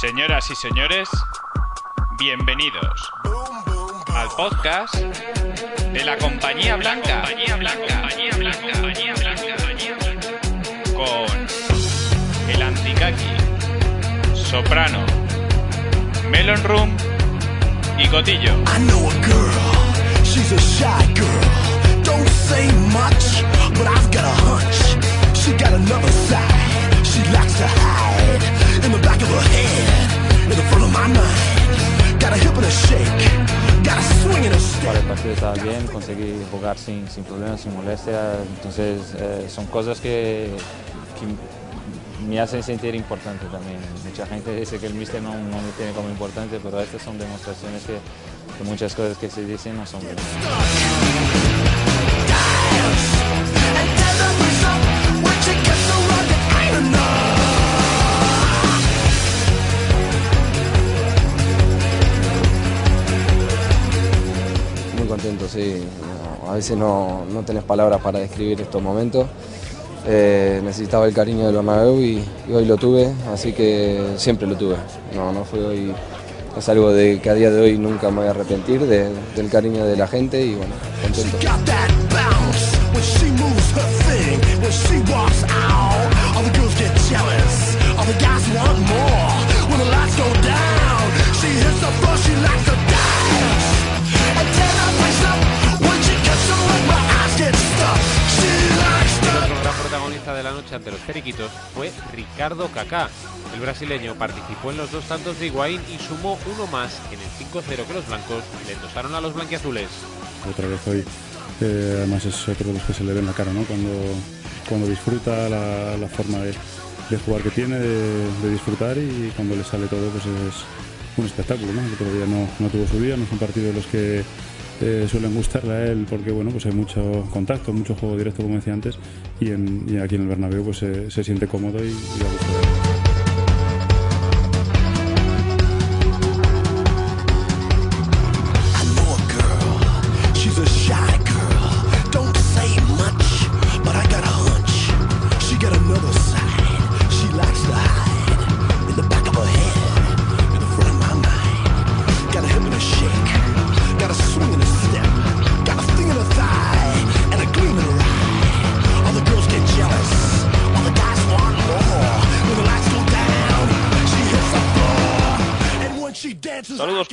Señoras y señores, bienvenidos al podcast de la Compañía Blanca. Con el Antikaki, Soprano, Melon Room y Cotillo. She got another side, she likes to hide. In the back of her head, in the front of my mind. Got a hip and a shake, got a swing and a step. Para el partido estaba bien, conseguí jugar sin, sin problemas, sin molestia, entonces eh, son cosas que, que me hacen sentir importante también. Mucha gente dice que el míster no, no me tiene como importante, pero estas son demostraciones que, que muchas cosas que se dicen no son verdad. Contento, sí. A veces no, no tenés palabras para describir estos momentos. Eh, necesitaba el cariño del Bernabéu y, y hoy lo tuve, así que siempre lo tuve. No, no fue hoy, es algo de que a día de hoy nunca me voy a arrepentir de- del cariño de la gente y bueno, contento. Protagonista de la noche ante los periquitos fue Ricardo Kaká. El brasileño participó en los dos tantos de Higuaín y sumó uno más en el 5-0 que los blancos le endosaron a los blanquiazules. otra vez hoy. Además es otro de los que se le ve en la cara, ¿no? Cuando, cuando disfruta la, forma de, de jugar que tiene, de, disfrutar y cuando le sale todo, pues es un espectáculo, ¿no? El otro no, no tuvo su día, no es un partido de los que eh, suelen gustarle a él porque, bueno, pues hay mucho contacto, mucho juego directo, como decía antes, y, aquí en el Bernabéu pues se, se siente cómodo y, y a gusto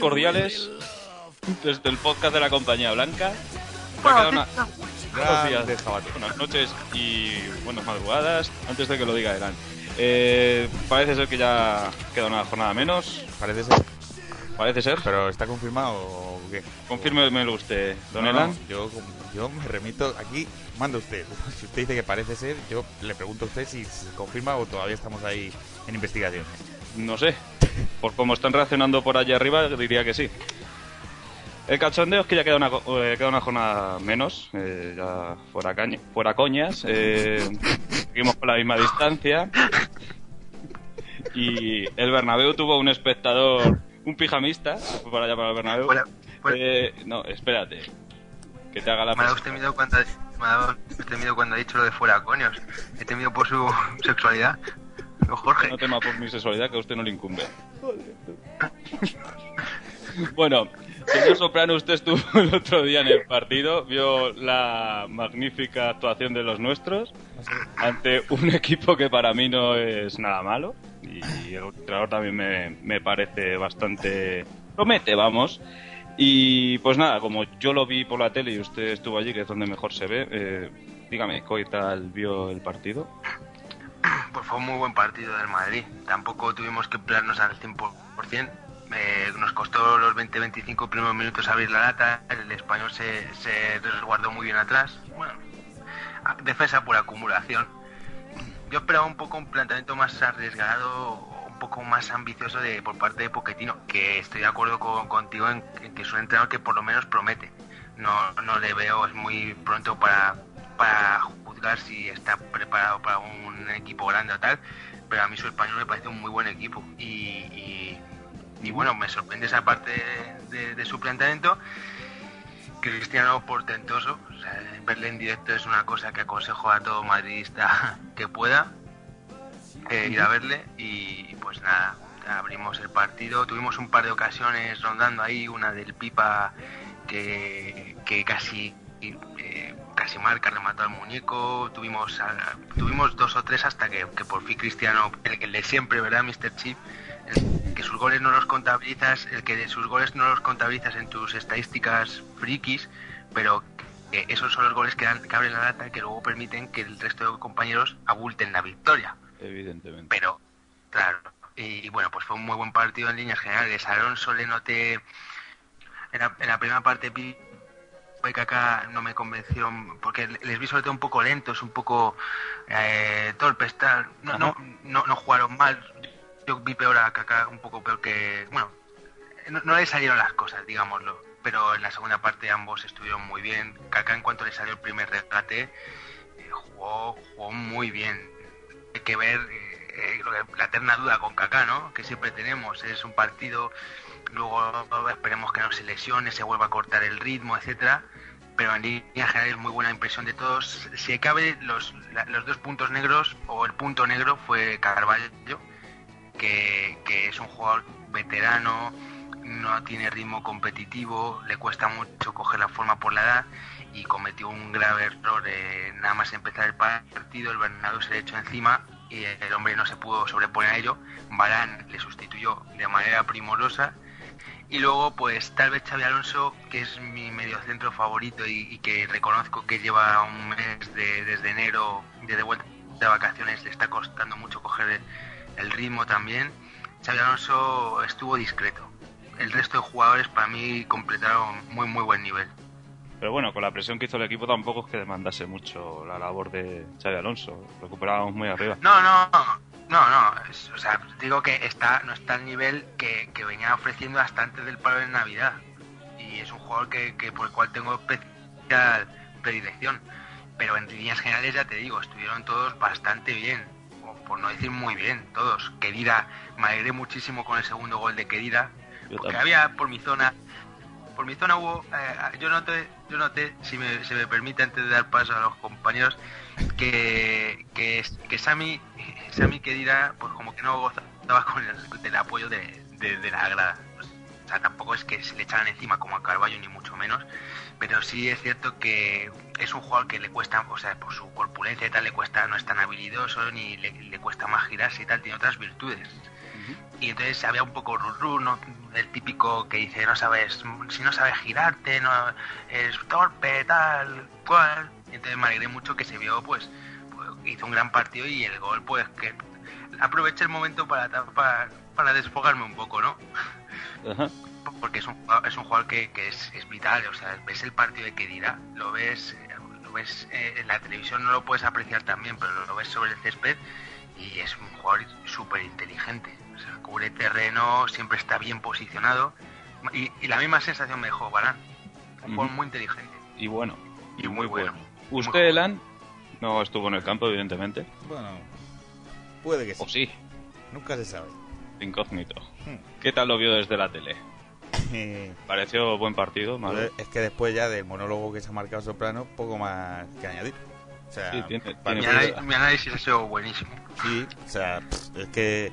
cordiales desde el podcast de la Compañía Blanca. Ha una- Buenos días, buenas noches y buenas madrugadas, antes de que lo diga Elan. Eh, parece ser que ya queda una jornada menos, Parece ser. parece ser. ¿Pero está confirmado o qué? Confírmemelo usted, don No, Elan. no, yo, yo me remito. Aquí manda usted. Si usted dice que parece ser, yo le pregunto a usted si se confirma o todavía estamos ahí en investigación. No sé, por cómo están reaccionando por allá arriba, diría que sí. El cachondeo es que ya queda una, co- eh, queda una jornada menos, eh, ya fuera, caña, fuera coñas. eh, seguimos con la misma distancia. Y el Bernabéu tuvo un espectador, un pijamista, fue para allá para el Bernabéu. Eh, no, espérate. Que te haga la Me ha dado pres- usted miedo cuando, me ha cuando ha dicho lo de fuera coños. He temido por su sexualidad. No, Jorge. No tema por mi sexualidad que a usted no le incumbe. bueno, señor Soprano, usted estuvo el otro día en el partido, vio la magnífica actuación de los nuestros ante un equipo que para mí no es nada malo y el entrenador también me, me parece bastante... promete, vamos. Y pues nada, como yo lo vi por la tele y usted estuvo allí, que es donde mejor se ve, eh, dígame, ¿qué tal vio el partido? Pues fue un muy buen partido del Madrid. Tampoco tuvimos que emplearnos al 100%. Eh, nos costó los 20-25 primeros minutos abrir la lata. El español se, resguardó muy bien atrás. Bueno, defensa por acumulación. Yo esperaba un poco un planteamiento más arriesgado, un poco más ambicioso de por parte de Poquetino, que estoy de acuerdo con- contigo en, en que es un entrenador que por lo menos promete. No, no le veo, es muy pronto para, para juzgar si está preparado para un equipo grande o tal, pero a mí su español me parece un muy buen equipo. Y, y- y bueno, me sorprende esa parte de, de su planteamiento. Cristiano portentoso, o sea, verle en directo es una cosa que aconsejo a todo madridista que pueda eh, ir a verle y pues nada, abrimos el partido. Tuvimos un par de ocasiones rondando ahí, una del Pipa que, que casi casi marca, remató al muñeco. Tuvimos tuvimos dos o tres hasta que, que por fin Cristiano, el, el de siempre, ¿verdad, Mr. Chip? El que sus goles no los contabilizas, el que de sus goles no los contabilizas en tus estadísticas frikis, pero que esos son los goles que, dan, que abren la lata que luego permiten que el resto de compañeros abulten la victoria. Evidentemente. Pero, claro, y, y bueno, pues fue un muy buen partido en líneas generales. Alonso le noté en la, en la primera parte acá no me convenció porque les vi sobre todo un poco lentos, un poco eh, torpes, tal. No, no, no, no jugaron mal. Yo vi peor a Kaká, un poco peor que. Bueno, no, no le salieron las cosas, digámoslo. Pero en la segunda parte ambos estuvieron muy bien. Kaká, en cuanto le salió el primer regate, eh, jugó, jugó muy bien. Hay que ver eh, eh, la eterna duda con Kaká, ¿no? Que siempre tenemos. Es un partido, luego esperemos que no se lesione, se vuelva a cortar el ritmo, etcétera. Pero en línea general muy buena impresión de todos. Si cabe, los, los dos puntos negros, o el punto negro, fue Carvalho, que, que es un jugador veterano, no tiene ritmo competitivo, le cuesta mucho coger la forma por la edad y cometió un grave error eh, nada más empezar el partido, el Bernardo se le echó encima y el hombre no se pudo sobreponer a ello, Barán le sustituyó de manera primorosa y luego pues tal vez Xavi Alonso, que es mi mediocentro favorito y, y que reconozco que lleva un mes de- desde enero de, de vuelta de vacaciones, le está costando mucho coger el, el ritmo también. Xavi Alonso estuvo discreto. El resto de jugadores para mí completaron muy muy buen nivel. Pero bueno, con la presión que hizo el equipo tampoco es que demandase mucho la labor de Xavi Alonso. Recuperábamos muy arriba. No, no, no, no. es- o sea, digo que está no está al nivel que, que venía ofreciendo hasta antes del paro de Navidad. Y es un jugador que, que por el cual tengo especial predilección. Pero en líneas generales, ya te digo, estuvieron todos bastante bien. o por no decir muy bien, todos. Querida, me alegré muchísimo con el segundo gol de Querida. Yo Porque también. había por mi zona por mi zona hubo eh, yo noté yo noté si me, se me permite antes de dar paso a los compañeros que que, que Sami Sami Kedira pues como que no gozaba con el, del apoyo de, de, de la grada o sea tampoco es que se le echaran encima como a Carballo ni mucho menos pero sí es cierto que es un jugador que le cuesta o sea por su corpulencia y tal le cuesta no es tan habilidoso ni le, le cuesta más girarse y tal tiene otras virtudes y entonces había un poco rurru, ¿no? El típico que dice, no sabes, si no sabes girarte, no es torpe, tal, cual. Y entonces me alegré mucho que se vio, pues, pues, hizo un gran partido y el gol, pues, que aproveché el momento para, para, para desfogarme un poco, ¿no? Ajá. Porque es un, es un jugador que, que es, es vital, o sea, ves el partido de Kedira, lo ves, lo ves eh, en la televisión, no lo puedes apreciar también, pero lo ves sobre el césped y es un jugador súper inteligente. O sea, cubre terreno, siempre está bien posicionado. Y, y la misma sensación me dejó Barán. Un jugador muy inteligente. Y bueno. Y muy bueno. Usted, Elan, no estuvo en el campo, evidentemente. Bueno, puede que sí. O sí, Nunca se sabe. incógnito. Hmm. ¿Qué tal lo vio desde la tele? Eh, ¿Pareció buen partido? malo? es que después ya del monólogo que se ha marcado Soprano, poco más que añadir. O sea, Sí, tiene- Mi, análisis ha sido buenísimo. Sí, o sea, es que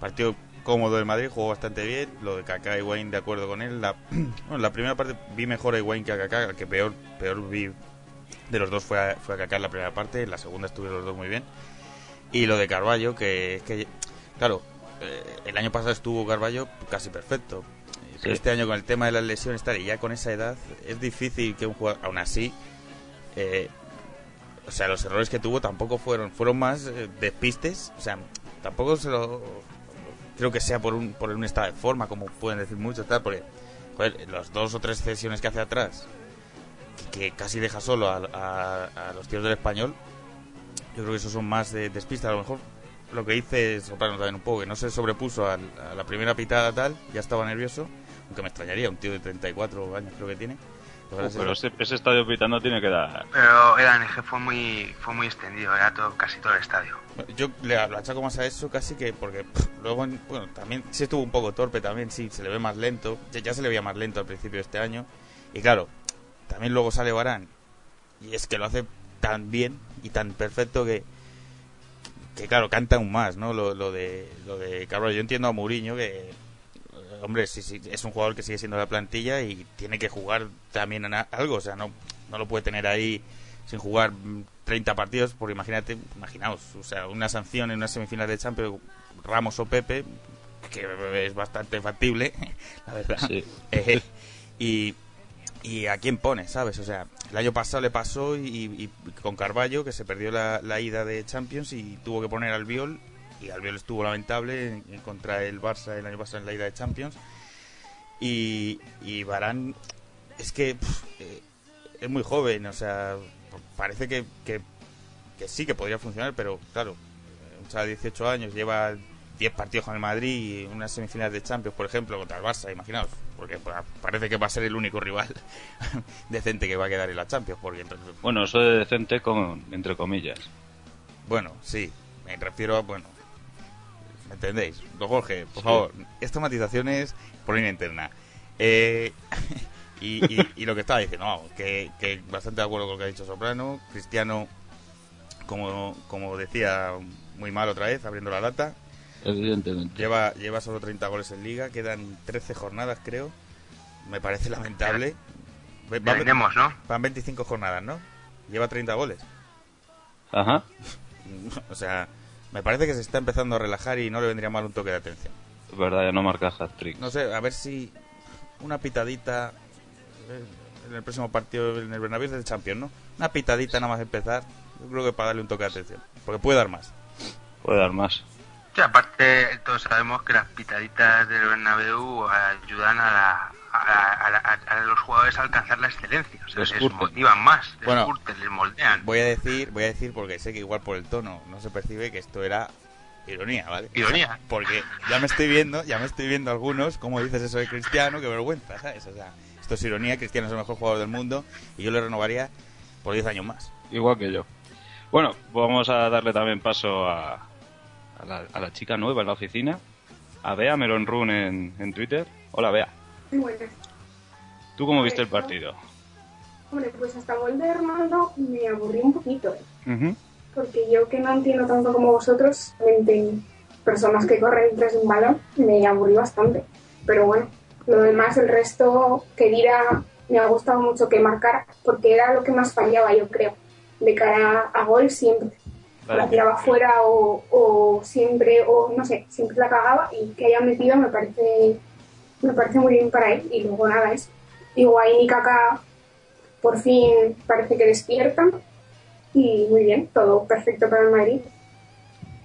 partido cómodo del Madrid, jugó bastante bien. Lo de Kaká y Wayne, de acuerdo con él. La, bueno, la primera parte vi mejor a Wayne que a Kaká, que peor, peor vi de los dos fue a, fue a en la primera parte. En la segunda estuvieron los dos muy bien. Y lo de Carballo, que es que, claro, eh, el año pasado estuvo Carballo casi perfecto. Pero Sí. este año con el tema de las lesiones tal, y ya con esa edad, es difícil que un jugador, aún así, eh, o sea, los errores que tuvo tampoco fueron, fueron más eh, despistes, o sea, tampoco se lo, creo que sea por un, por un estado de forma, como pueden decir muchos, tal, porque, joder, las dos o tres cesiones que hace atrás, que, que casi deja solo a, a- a los tíos del español, yo creo que esos son más de despistes, a lo mejor lo que hice Soprano también un poco, que no se sobrepuso al- a, la primera pitada tal, ya estaba nervioso, aunque me extrañaría, un tío de 34 años creo que tiene. Uh, pero ese, ese estadio pitando tiene que dar. Pero el ANG fue muy, fue muy extendido, era todo, casi todo el estadio. Yo le lo achaco más a eso casi que porque pff, luego, en- bueno, también sí estuvo un poco torpe, también sí, se le ve más lento, ya, ya se le veía más lento al principio de este año. Y claro, también luego sale Barán y es que lo hace tan bien y tan perfecto que, que claro, canta aún más, ¿no? Lo, lo de lo de Carvalho. Yo entiendo a Mourinho que eh, hombre, sí, sí, es un jugador que sigue siendo la plantilla y tiene que jugar también en algo, o sea, no no lo puede tener ahí sin jugar mm, 30 partidos, porque imagínate, imaginaos, o sea, una sanción en una semifinal de Champions Ramos o Pepe que es bastante factible, la verdad. Sí. Eh, y, y a quién pone, ¿sabes? O sea, el año pasado le pasó y, con Carballo, que se perdió la, ida de Champions y tuvo que poner al Viol, y Albiol estuvo lamentable en- en contra el Barça el año pasado en la ida de Champions. Y, y Barán, es que eh, es muy joven, o sea, parece que, que, que sí que podría funcionar, pero claro, un chaval de 18 años lleva 10 partidos con el Madrid y unas semifinales de Champions, por ejemplo, contra el Barça, imaginaos, porque pa- parece que va a ser el único rival decente que va a quedar en la Champions, porque entonces, Bueno, eso de decente con, entre comillas. bueno, sí, me refiero a, bueno, ¿me entendéis? Don Jorge, por Sí. favor, estas matizaciones por línea interna. Eh, y, y- y lo que estaba diciendo, vamos, que, que bastante de acuerdo con lo que ha dicho Soprano. Cristiano, como, como decía, muy mal otra vez, abriendo la lata. Evidentemente. Lleva, lleva solo 30 goles en liga, quedan 13 jornadas, creo. Me parece lamentable. Ve- va- Entendemos, ¿no? Van 25 jornadas, ¿no? Lleva 30 goles. Ajá. O sea, me parece que se está empezando a relajar y no le vendría mal un toque de atención. Es verdad, ya no marca hat-trick. No sé, a ver si una pitadita en el próximo partido en el Bernabéu del Champions, ¿no? Una pitadita nada más empezar, yo creo que para darle un toque de atención, porque puede dar más. Puede dar más. Sí, aparte, todos sabemos que las pitaditas del Bernabéu ayudan a, la- a, a la- a- a los jugadores a alcanzar la excelencia. O sea, Les motivan más, les Bueno. curten, les moldean. Voy a decir, voy a decir porque sé que igual por el tono no se percibe que esto era ironía, ¿vale? Ironía. Porque ya me estoy viendo, ya me estoy viendo algunos, como dices eso de Cristiano, qué vergüenza, ¿sabes? O sea, esto es ironía, Cristiano es el mejor jugador del mundo y yo le renovaría por 10 años más. Igual que yo. Bueno, vamos a darle también paso a, a, la, a la chica nueva en la oficina, a Bea Melon Run en, en Twitter. Hola, Bea. Buenas. ¿Tú cómo viste el partido? Hombre, pues hasta gol de Ronaldo me aburrí un poquito, ¿eh? Ujú. porque yo que no entiendo tanto como vosotros, personas que corren tras un balón, me aburrí bastante. Pero bueno, lo demás, el resto, que dirá, me ha gustado mucho que marcara, porque era lo que más fallaba, yo creo, de cara a gol siempre. Vale. La tiraba fuera o, o siempre, o no sé, siempre la cagaba y que haya metido me parece, me parece muy bien para él. Y luego nada, es Higuaín y Kaká por fin parece que despiertan y muy bien, todo perfecto para el Madrid.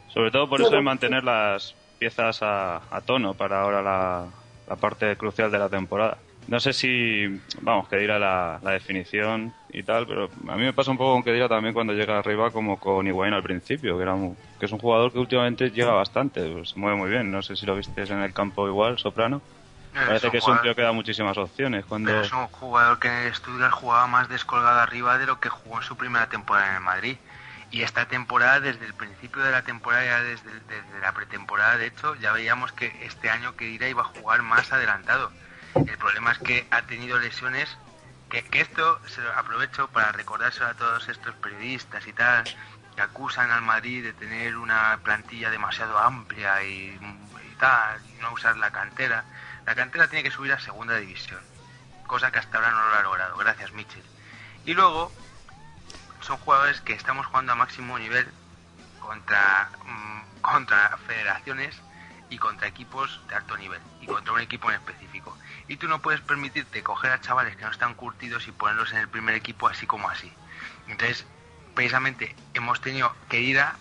Sobre todo por eso de mantener las piezas a, a tono para ahora la, la parte crucial de la temporada. No sé si, vamos, que dirá la, la definición y tal, pero a mí me pasa un poco con que dirá también cuando llega arriba como con Higuaín al principio, que, era que es un jugador que últimamente llega bastante, pues, se mueve muy bien. No sé si lo viste en el campo igual, Soprano. Parece que es un tío que da muchísimas opciones. Cuando... Pero es un jugador que en el Stuttgart jugaba más descolgado arriba de lo que jugó en su primera temporada en el Madrid. Y esta temporada, desde el principio de la temporada, ya desde, desde la pretemporada, de hecho, ya veíamos que este año Kedira iba a jugar más adelantado. El problema es que ha tenido lesiones, que, esto se lo aprovecho para recordárselo a todos estos periodistas y tal, que acusan al Madrid de tener una plantilla demasiado amplia y, tal, y no usar la cantera. La cantera tiene que subir a segunda división, cosa que hasta ahora no lo ha logrado, gracias Mitchell. Y luego, son jugadores que estamos jugando a máximo nivel contra, mm, contra federaciones y contra equipos de alto nivel y contra un equipo en específico. Y tú no puedes permitirte coger a chavales que no están curtidos y ponerlos en el primer equipo así como así. Entonces, precisamente hemos tenido que ir a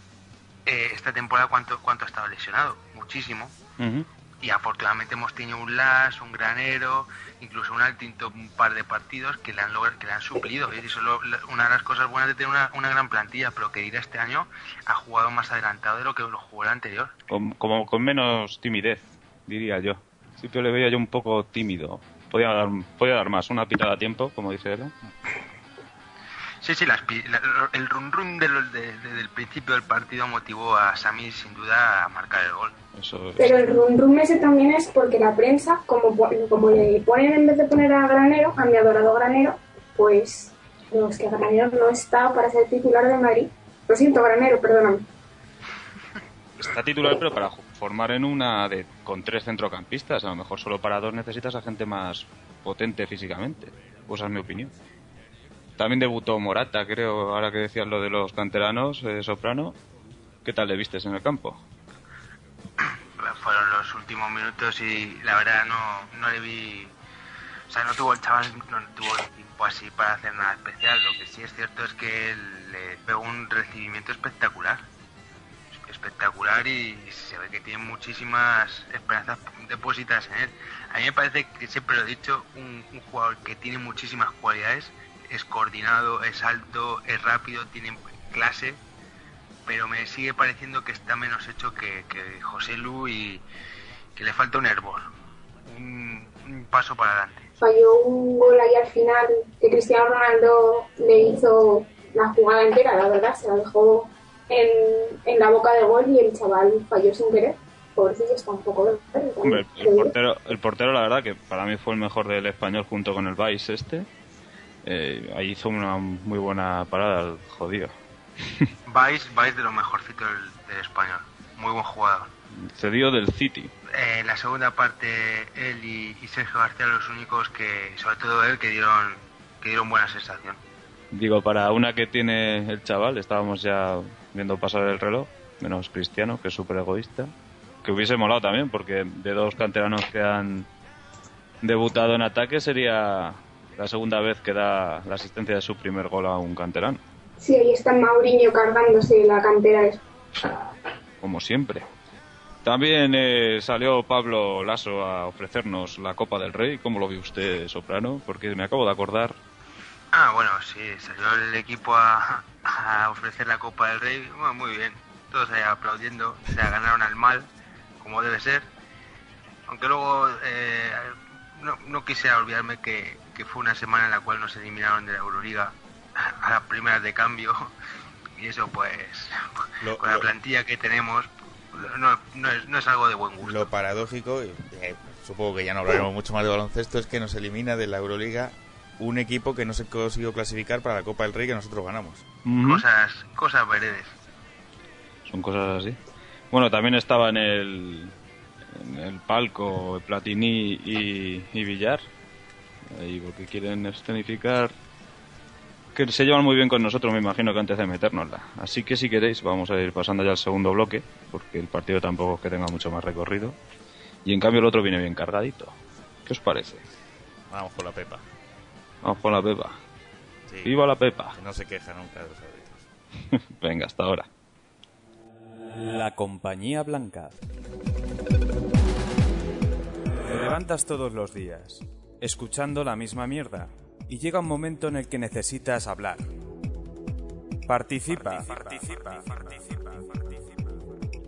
eh, esta temporada cuánto, cuánto ha estado lesionado, muchísimo. Ujú. Y afortunadamente hemos tenido un Las, un Granero, incluso un Altinto, un par de partidos que le han, logr- que le han suplido. Y eso es lo- lo- una de las cosas buenas de tener una, una gran plantilla, pero que ir este año ha jugado más adelantado de lo que lo jugó el anterior. Con- como con menos timidez, diría yo. Siempre le veía yo un poco tímido. Podía dar, podía dar más, una pitada a tiempo, como dice él. Sí, sí, las la- el run run de los- de- de- del principio del partido motivó a Sami sin duda a marcar el gol. Eso es. Pero el rum rum ese también es porque la prensa, como, como le ponen en vez de poner a Granero, a mi adorado Granero, pues no, es que Granero no está para ser titular de Madrid. Lo siento, Granero, perdóname. está titular, pero para formar en una de con tres centrocampistas. A lo mejor solo para dos necesitas a gente más potente físicamente. Pues esa es mi opinión. También debutó Morata, creo, ahora que decías lo de los canteranos, eh, Soprano. ¿Qué tal le vistes en el campo? fueron los últimos minutos y la verdad no, no le vi. O sea, no tuvo el chaval, no tuvo tiempo así para hacer nada especial. Lo que sí es cierto es que le pegó un recibimiento espectacular. Espectacular y se ve que tiene muchísimas esperanzas depositas en él. A mí me parece que siempre lo he dicho, un, jugador que tiene muchísimas cualidades, es coordinado, es alto, es rápido, tiene clase, pero me sigue pareciendo que está menos hecho que, que José Lu y que le falta un hervor, un, un paso para adelante. Falló un gol ahí al final que Cristiano Ronaldo le hizo la jugada entera, la verdad, se la dejó en, en la boca del gol y el chaval falló sin querer. Pobrecillo está un poco de Hombre, el portero, el portero, la verdad, que para mí fue el mejor del español junto con el Vice este. Eh, ahí hizo una muy buena parada el jodido. Vais, vais de lo mejorcito del, del español, muy buen jugador. Cedido del City. Eh, la segunda parte, él y, y Sergio García los únicos que, sobre todo él, que dieron, que dieron buena sensación. Digo, para una que tiene el chaval, estábamos ya viendo pasar el reloj, menos Cristiano, que es súper egoísta. Que hubiese molado también, porque de dos canteranos que han debutado en ataque sería la segunda vez que da la asistencia de su primer gol a un canterano, Sí, ahí está Mauriño cargándose la cantera. Como siempre. También eh, salió Pablo Lasso a ofrecernos la Copa del Rey. ¿Cómo lo vio usted, Soprano? Porque me acabo de acordar. Ah, bueno, sí, salió el equipo a, a ofrecer la Copa del Rey. Bueno, muy bien, todos ahí aplaudiendo. Se la ganaron al mal, como debe ser. Aunque luego eh, no, no quisiera olvidarme que, que fue una semana en la cual nos eliminaron de la Euroliga a las primeras de cambio. Y eso, pues, Lo- con la plantilla que tenemos, no, no, es, no es algo de buen gusto. Lo paradójico, eh, supongo que ya no hablaremos mucho más de baloncesto, es que nos elimina de la Euroliga un equipo que no se consiguió clasificar para la Copa del Rey que nosotros ganamos. Cosas, cosas veredes. Son cosas así. Bueno, también estaba en el, en el palco Platini y, y Villar. Ahí porque quieren escenificar que se llevan muy bien con nosotros, me imagino que antes de metérnosla. Así que si queréis, vamos a ir pasando ya al segundo bloque, porque el partido tampoco es que tenga mucho más recorrido. Y en cambio el otro viene bien cargadito. ¿Qué os parece? Vamos con la Pepa. Vamos con la Pepa. Sí. ¡Viva la Pepa! Que no se queja nunca de los árbitros. Venga, hasta ahora. La compañía blanca. Te levantas todos los días, escuchando la misma mierda, y llega un momento en el que necesitas hablar. Participa.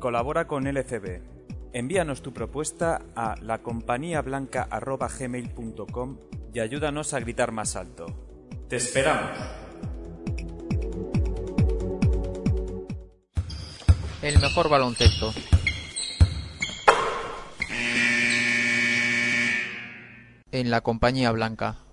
Colabora con LCB. Envíanos tu propuesta a lacompañiablanca.gmail.com y ayúdanos a gritar más alto. Te esperamos. El mejor baloncesto. En la compañía blanca.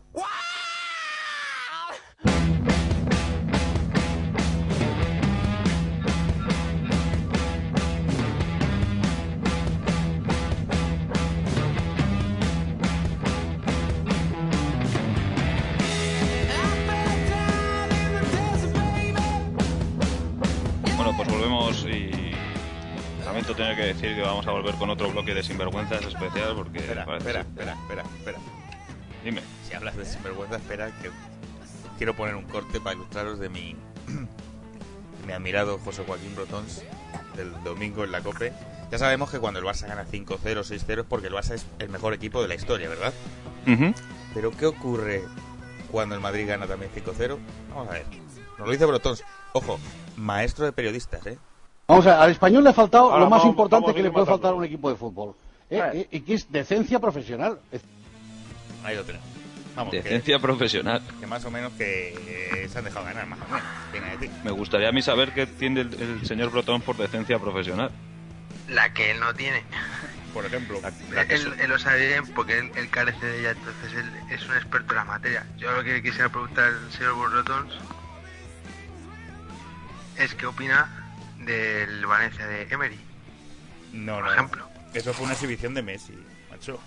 Que decir que vamos a volver con otro bloque de sinvergüenzas especial porque Espera, espera, espera, espera, espera. Dime. Si hablas de sinvergüenza, espera que quiero poner un corte para ilustraros de mi mi admirado José Joaquín Brotons del domingo en la COPE. Ya sabemos que cuando el Barça gana 5-0, 6-0 es porque el Barça es el mejor equipo de la historia, ¿verdad? Ujú. Pero ¿qué ocurre cuando el Madrid gana también 5-0? Vamos a ver. Nos lo dice Brotons. Ojo, maestro de periodistas, ¿eh? Vamos a ver, al español le ha faltado Ahora lo más vamos- importante vamos que le puede matando. faltar a un equipo de fútbol. ¿eh? Eh, Y que es decencia profesional. Es- Ahí lo tenemos. Vamos, Decencia profesional. Que, más o menos que eh, se han dejado ganar, más o menos. Viene. Me gustaría a mí saber qué tiene el, el señor Brotón por decencia profesional. La que él no tiene. Por ejemplo, él, él lo sabe bien porque él, él carece de ella, entonces él es un experto en la materia. Yo lo que quisiera preguntar al señor Borrotons es qué opina del Valencia de Emery. No, por no. ejemplo. Eso fue una exhibición de Messi, macho.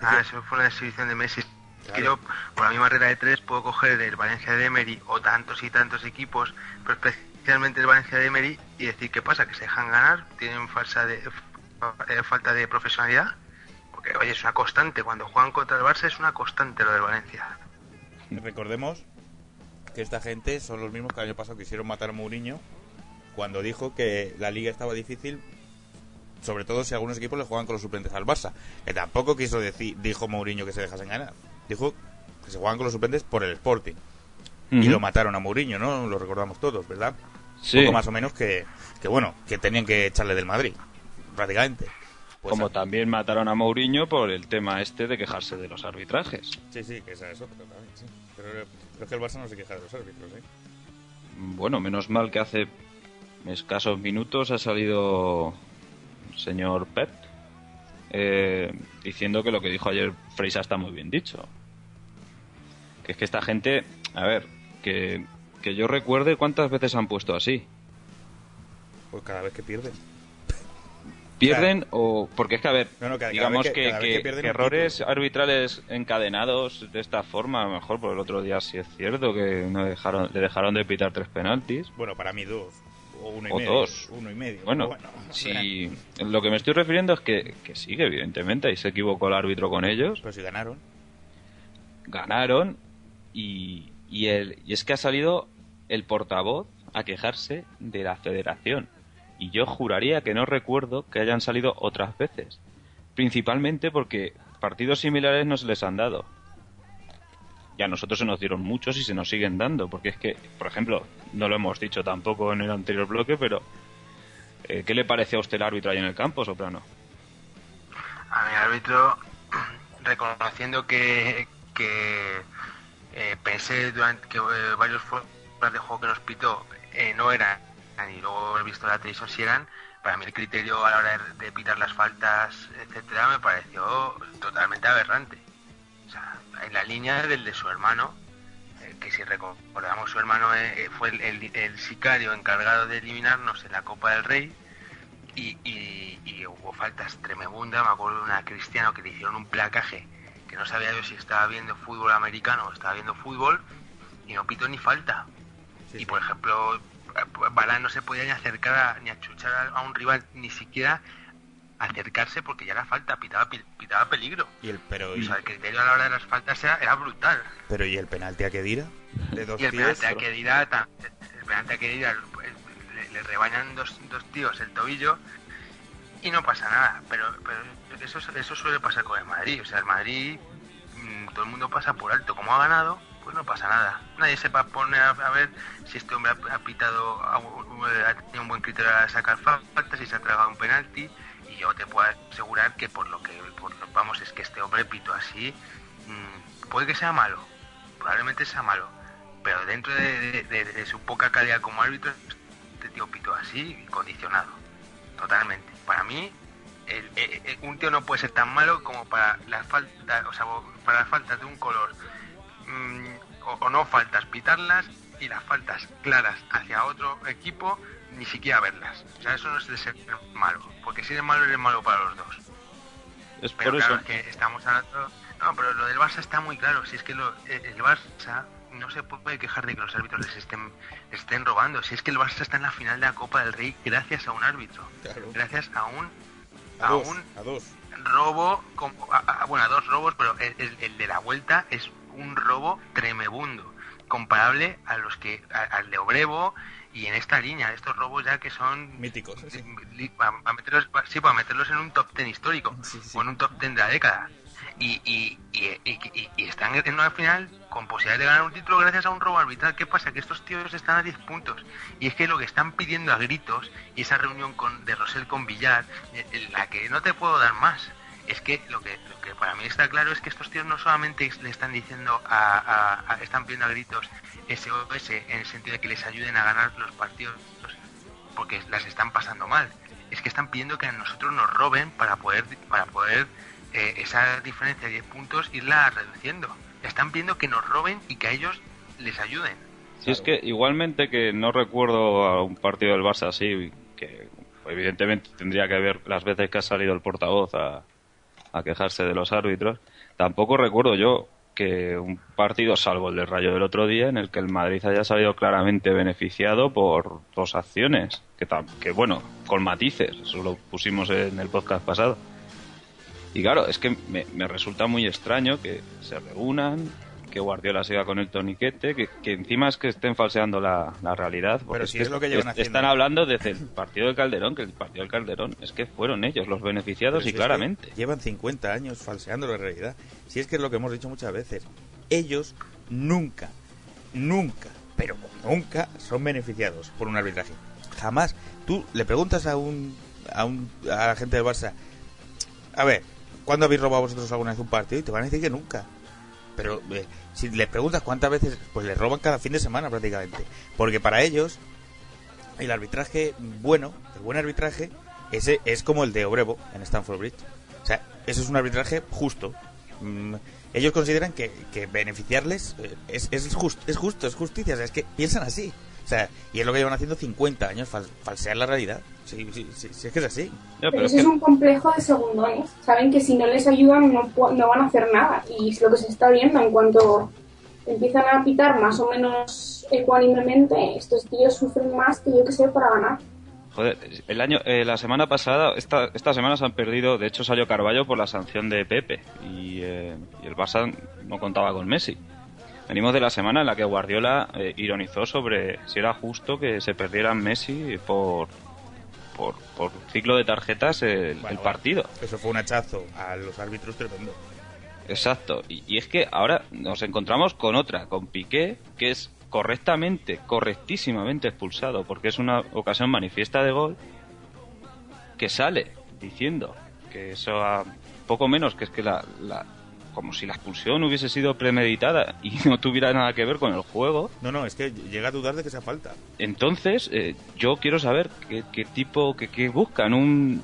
Ah, eso fue una exhibición de Messi. Que Claro. yo, por la misma regla de tres, puedo coger del Valencia de Emery o tantos y tantos equipos, pero especialmente el Valencia de Emery, y decir qué pasa, que se dejan ganar, tienen falsa de, eh, falta de profesionalidad. Porque, oye, es una constante. Cuando juegan contra el Barça es una constante lo del Valencia. Recordemos que esta gente son los mismos que el año pasado quisieron matar a Mourinho cuando dijo que la liga estaba difícil, sobre todo si algunos equipos le juegan con los suplentes al Barça. Que tampoco quiso decir, dijo Mourinho que se dejasen ganar. Dijo que se juegan con los suplentes por el Sporting. Y lo mataron a Mourinho, ¿no? Lo recordamos todos, ¿verdad? Sí. Poco más o menos que, que bueno, que tenían que echarle del Madrid, prácticamente. Pues Como también mataron a Mourinho por el tema este de quejarse de los arbitrajes. Sí, sí, que es también, sí. Pero, pero es que el Barça no se queja de los árbitros, ¿eh? Bueno, menos mal que hace escasos minutos ha salido el señor Pep eh, diciendo que lo que dijo ayer Freisa está muy bien dicho. Que es que esta gente, a ver, que, que yo recuerde cuántas veces han puesto así. Pues cada vez que pierden. ¿Pierden o...? Porque es que, a ver, No, no, cada- cada digamos que- errores arbitrales encadenados de esta forma, a lo mejor por el otro día sí es cierto que no dejaron, le dejaron de pitar tres penaltis. Bueno, para mí dos. O uno y o medio. dos. Uno y medio. Bueno, bueno, si lo que me estoy refiriendo es que, que sí, evidentemente ahí se equivocó el árbitro con ellos. Pero si ganaron. Ganaron y, y, el, y es que ha salido el portavoz a quejarse de la federación. Y yo juraría que no recuerdo que hayan salido otras veces. Principalmente porque partidos similares no se les han dado. Y a nosotros se nos dieron muchos y se nos siguen dando. Porque es que, por ejemplo, no lo hemos dicho tampoco en el anterior bloque, pero eh, ¿qué le parece a usted el árbitro ahí en el campo, Soprano? A mi árbitro, reconociendo que, que eh, pensé durante que eh, varios fueras de juego que nos pitó no eran, y luego he visto la televisión si eran, para mí el criterio a la hora de, pitar las faltas, etcétera, me pareció totalmente aberrante. O sea, en la línea del de su hermano, eh, que si recordamos su hermano eh, eh, fue el, el- el sicario encargado de eliminarnos en la Copa del Rey y, y- y hubo faltas tremendas. Me acuerdo de una cristiano que le hicieron un placaje que no sabía yo si estaba viendo fútbol americano o estaba viendo fútbol y no pitó ni falta. y por ejemplo, Balán no se podía ni acercar a- ni achuchar a, a un rival, ni siquiera acercarse porque ya era falta, pitaba, pi- pitaba peligro. Y el, pero, O sea, el criterio a la hora de las faltas era, era brutal. pero ¿y el penalti a Kedira? De dos Y el tíos. penalti a Kedira, el penalti a Kedira, le, le rebañan dos, dos tíos el tobillo y no pasa nada. Pero, pero eso, eso suele pasar con el Madrid. O sea, el Madrid, mm, todo el mundo pasa por alto. Como ha ganado, pues no pasa nada. Nadie se va a poner a, ver si este hombre ha, pitado, ha, tenido un buen criterio a sacar faltas, si se ha tragado un penalti. Y yo te puedo asegurar que por lo que, vamos, es que este hombre pitó así, mm, puede que sea malo, probablemente sea malo, pero dentro de, su poca calidad como árbitro, este tío pitó así, condicionado, totalmente. Para mí, el- el- el- un tío no puede ser tan malo como para las faltas, o sea, para las faltas de un color, mm, o, o no faltas, pitarlas, y las faltas claras hacia otro equipo, ni siquiera verlas. O sea, eso no es de ser malo, porque si eres malo, eres malo para los dos. Es Pero por claro, eso. es que estamos hablando... No, pero lo del Barça está muy claro. Si es que lo- el el Barça no se puede quejar de que los árbitros les estén, les estén robando. Si es que el Barça está en la final de la Copa del Rey gracias a un árbitro. Gracias a un... A A, dos, un a dos. robo, como- a- a- bueno, a dos robos, pero el, el- el de la vuelta es un robo tremebundo, comparable a los que a- al de Obrevo y en esta línea, estos robos ya que son míticos, para, meterlos, sí, para meterlos en un top ten histórico o en un top ten de la década. Y, y, están en una final con posibilidad de ganar un título gracias a un robo arbitral. ¿Qué pasa? Que estos tíos están a 10 puntos. Y es que lo que están pidiendo a gritos, y esa reunión con, de Rosell con Villar, eh, en la que no te puedo dar más, es que lo, que lo que para mí está claro es que estos tíos no solamente le están diciendo a, están pidiendo a gritos SOS en el sentido de que les ayuden a ganar los partidos porque las están pasando mal. Es que están pidiendo que a nosotros nos roben para poder para poder eh, esa diferencia de 10 puntos irla reduciendo. Están pidiendo que nos roben y que a ellos les ayuden. Si es que igualmente que no recuerdo a un partido del Barça así, que evidentemente tendría que ver las veces que ha salido el portavoz a, a quejarse de los árbitros. Tampoco recuerdo yo que un partido, salvo el del Rayo del otro día, en el que el Madrid haya salido claramente beneficiado por dos acciones, que, que bueno, con matices, eso lo pusimos en el podcast pasado. Y claro, es que me, me resulta muy extraño que se reúnan, que Guardiola siga con el toniquete, que, que encima es que estén falseando la, la realidad. porque Pero si es lo que llevan est- haciendo. Están hablando desde el partido de Calderón, que el partido del Calderón es que fueron ellos los beneficiados Pero si y es que claramente. Llevan 50 años falseando la realidad. Si es que es lo que hemos dicho muchas veces. Ellos nunca, nunca, pero nunca son beneficiados por un arbitraje. Jamás. Tú le preguntas a un, a un a la gente del Barça, a ver, ¿cuándo habéis robado vosotros alguna vez un partido? Y te van a decir que nunca. Pero eh, si le preguntas cuántas veces, pues le roban cada fin de semana prácticamente. Porque para ellos, el arbitraje bueno, el buen arbitraje, ese es como el de Obrevo en Stanford Bridge. O sea, eso es un arbitraje justo. Mm, ellos consideran que, que beneficiarles eh, es, es, just- es justo, es justicia. O sea, es que piensan así. O sea, y es lo que llevan haciendo 50 años, fal- falsear la realidad. Sí, sí, sí, sí, es que es así. Pero eso es un complejo de segundones. Saben que si no les ayudan no, pu- no van a hacer nada. Y es lo que se está viendo en cuanto empiezan a pitar más o menos ecuánimemente, estos tíos sufren más que yo que sé para ganar. Joder, el año, eh, la semana pasada, esta, esta semana se han perdido, de hecho salió Carballo por la sanción de Pepe y, eh, y el Barça no contaba con Messi. Venimos de la semana en la que Guardiola eh, ironizó sobre si era justo que se perdieran Messi por, por, por ciclo de tarjetas el, el partido. Eso fue un hachazo a los árbitros tremendo. Exacto, y, y es que ahora nos encontramos con otra, con Piqué, que es correctamente, correctísimamente expulsado, porque es una ocasión manifiesta de gol, que sale diciendo que eso a poco menos que es que la, la- como si la expulsión hubiese sido premeditada y no tuviera nada que ver con el juego. No, no, es que llega a dudar de que sea falta. Entonces, eh, yo quiero saber qué, qué tipo, qué, qué buscan, un,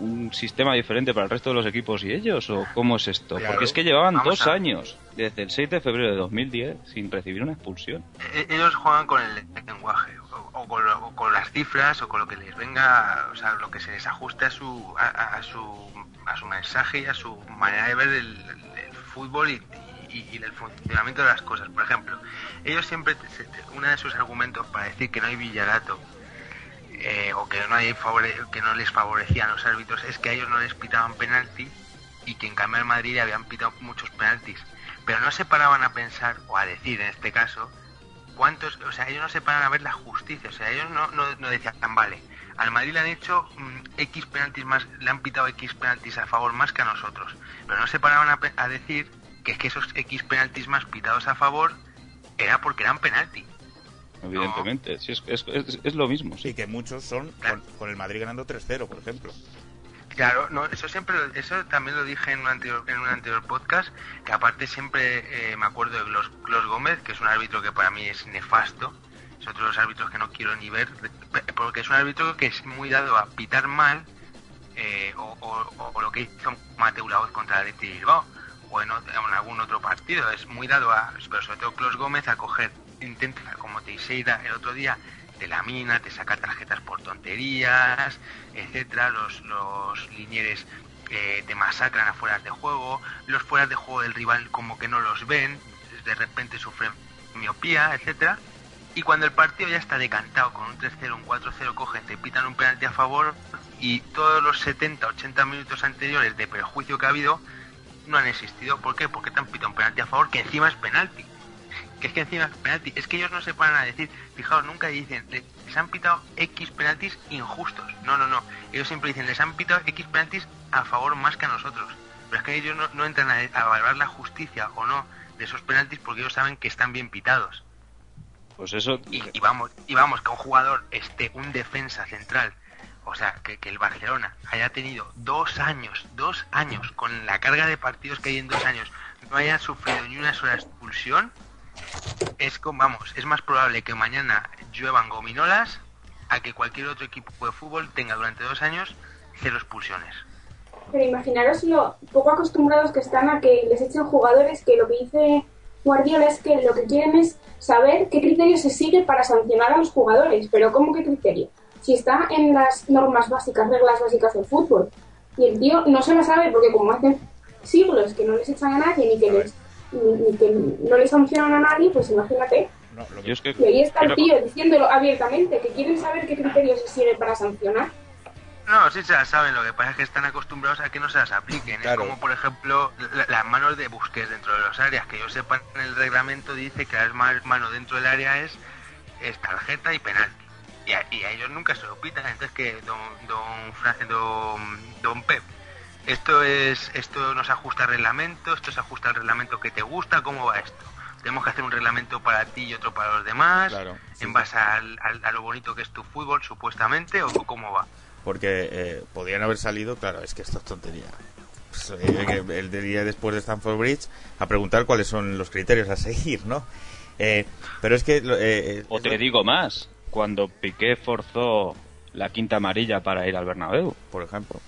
un sistema diferente para el resto de los equipos y ellos, o cómo es esto. Claro. Porque es que llevaban Vamos dos a- años, desde el 6 de febrero de 2010, sin recibir una expulsión. E- ellos juegan con el lenguaje o, o con, lo- o con las cifras o con lo que les venga o sea lo que se les ajuste a su a, a- a su a su mensaje y a su manera de ver el fútbol y, y- y el funcionamiento de las cosas. Por ejemplo ellos siempre uno de sus argumentos para decir que no hay villarato eh, o que no hay favore- que no les favorecían los árbitros es que a ellos no les pitaban penalti y que en cambio al Madrid le habían pitado muchos penaltis. Pero no se paraban a pensar o a decir en este caso cuántos, o sea, ellos no se paran a ver la justicia, o sea, ellos no, no, no decían, vale, al Madrid le han hecho mm, X penaltis más, le han pitado X penaltis a favor más que a nosotros, pero no se paraban a, pe- a decir que es que esos X penaltis más pitados a favor era porque eran penalti. Evidentemente, sí, es, es, es- es lo mismo, sí. Y que muchos son con, con el Madrid ganando 3-0, por ejemplo. Claro, no, eso siempre, lo- eso también lo dije en un anterior, en un anterior podcast, que aparte siempre eh, me acuerdo de Glos, Glos Gómez, que es un árbitro que para mí es nefasto, es otro de los árbitros que no quiero ni ver, porque es un árbitro que es muy dado a pitar mal, eh, o, lo que hizo Mateu Laoz contra el Bilbao, o en, algún otro partido, es muy dado a, pero sobre todo Glos Gómez, a coger, intenta, como Teixeira el otro día, te lamina, te saca tarjetas por tonterías, etcétera, los, linieres eh, te masacran afuera de juego, los fueras de juego del rival como que no los ven, de repente sufren miopía, etcétera, y cuando el partido ya está decantado con un 3-0, un 4-0, cogen, te pitan un penalti a favor y todos los 70, 80 minutos anteriores de perjuicio que ha habido no han existido. ¿Por qué? Porque te han pitado un penalti a favor que encima es penalti que es que encima es penalti, es que ellos no se paran a decir, fijaos, nunca dicen, "Le- les han pitado X penaltis injustos. No, no, no. Ellos siempre dicen, les han pitado X penaltis a favor más que a nosotros. Pero es que ellos no, no entran a, a valorar la justicia o no de esos penaltis porque ellos saben que están bien pitados. Pues eso, Y, y vamos, y vamos, que un jugador esté, un defensa central, o sea, que, que el Barcelona haya tenido dos años, dos años, con la carga de partidos que hay en dos años, no haya sufrido ni una sola expulsión, es como, vamos, es más probable que mañana lluevan gominolas a que cualquier otro equipo de fútbol tenga durante dos años cero expulsiones. Pero imaginaros lo poco acostumbrados que están a que les echen jugadores que lo que dice Guardiola es que lo que quieren es saber qué criterio se sigue para sancionar a los jugadores. Pero ¿cómo qué criterio? si está en las normas básicas, reglas básicas del fútbol. Y el tío no se la sabe porque como hace siglos que no les echan a nadie ni que les ni, ni que no les sancionan a nadie, pues imagínate. Es que Y ahí está el tío diciéndolo abiertamente, que quieren saber qué criterios se siguen para sancionar. No, sí se las saben, lo que pasa es que están acostumbrados a que no se las apliquen. Claro. Es como, por ejemplo, la- las manos de Busquets dentro de los áreas. Que yo sepa, en el reglamento dice que las ma- mano dentro del área es, es tarjeta y penalti. Y a, y a ellos nunca se lo pitan. Entonces, que don, don, don, don Pep, esto es esto no se ajusta al reglamento, esto se ajusta al reglamento que te gusta, ¿cómo va esto? Tenemos que hacer un reglamento para ti y otro para los demás, Claro, sí, en base al- al- a lo bonito que es tu fútbol, supuestamente, o cómo va. Porque eh, podrían haber salido, claro, es que esto es tontería. Pues, eh, que el día después de Stanford Bridge a preguntar cuáles son los criterios a seguir, ¿no? Eh, pero es que... eh, eh, O te digo más, cuando Piqué forzó la quinta amarilla para ir al Bernabéu, por ejemplo,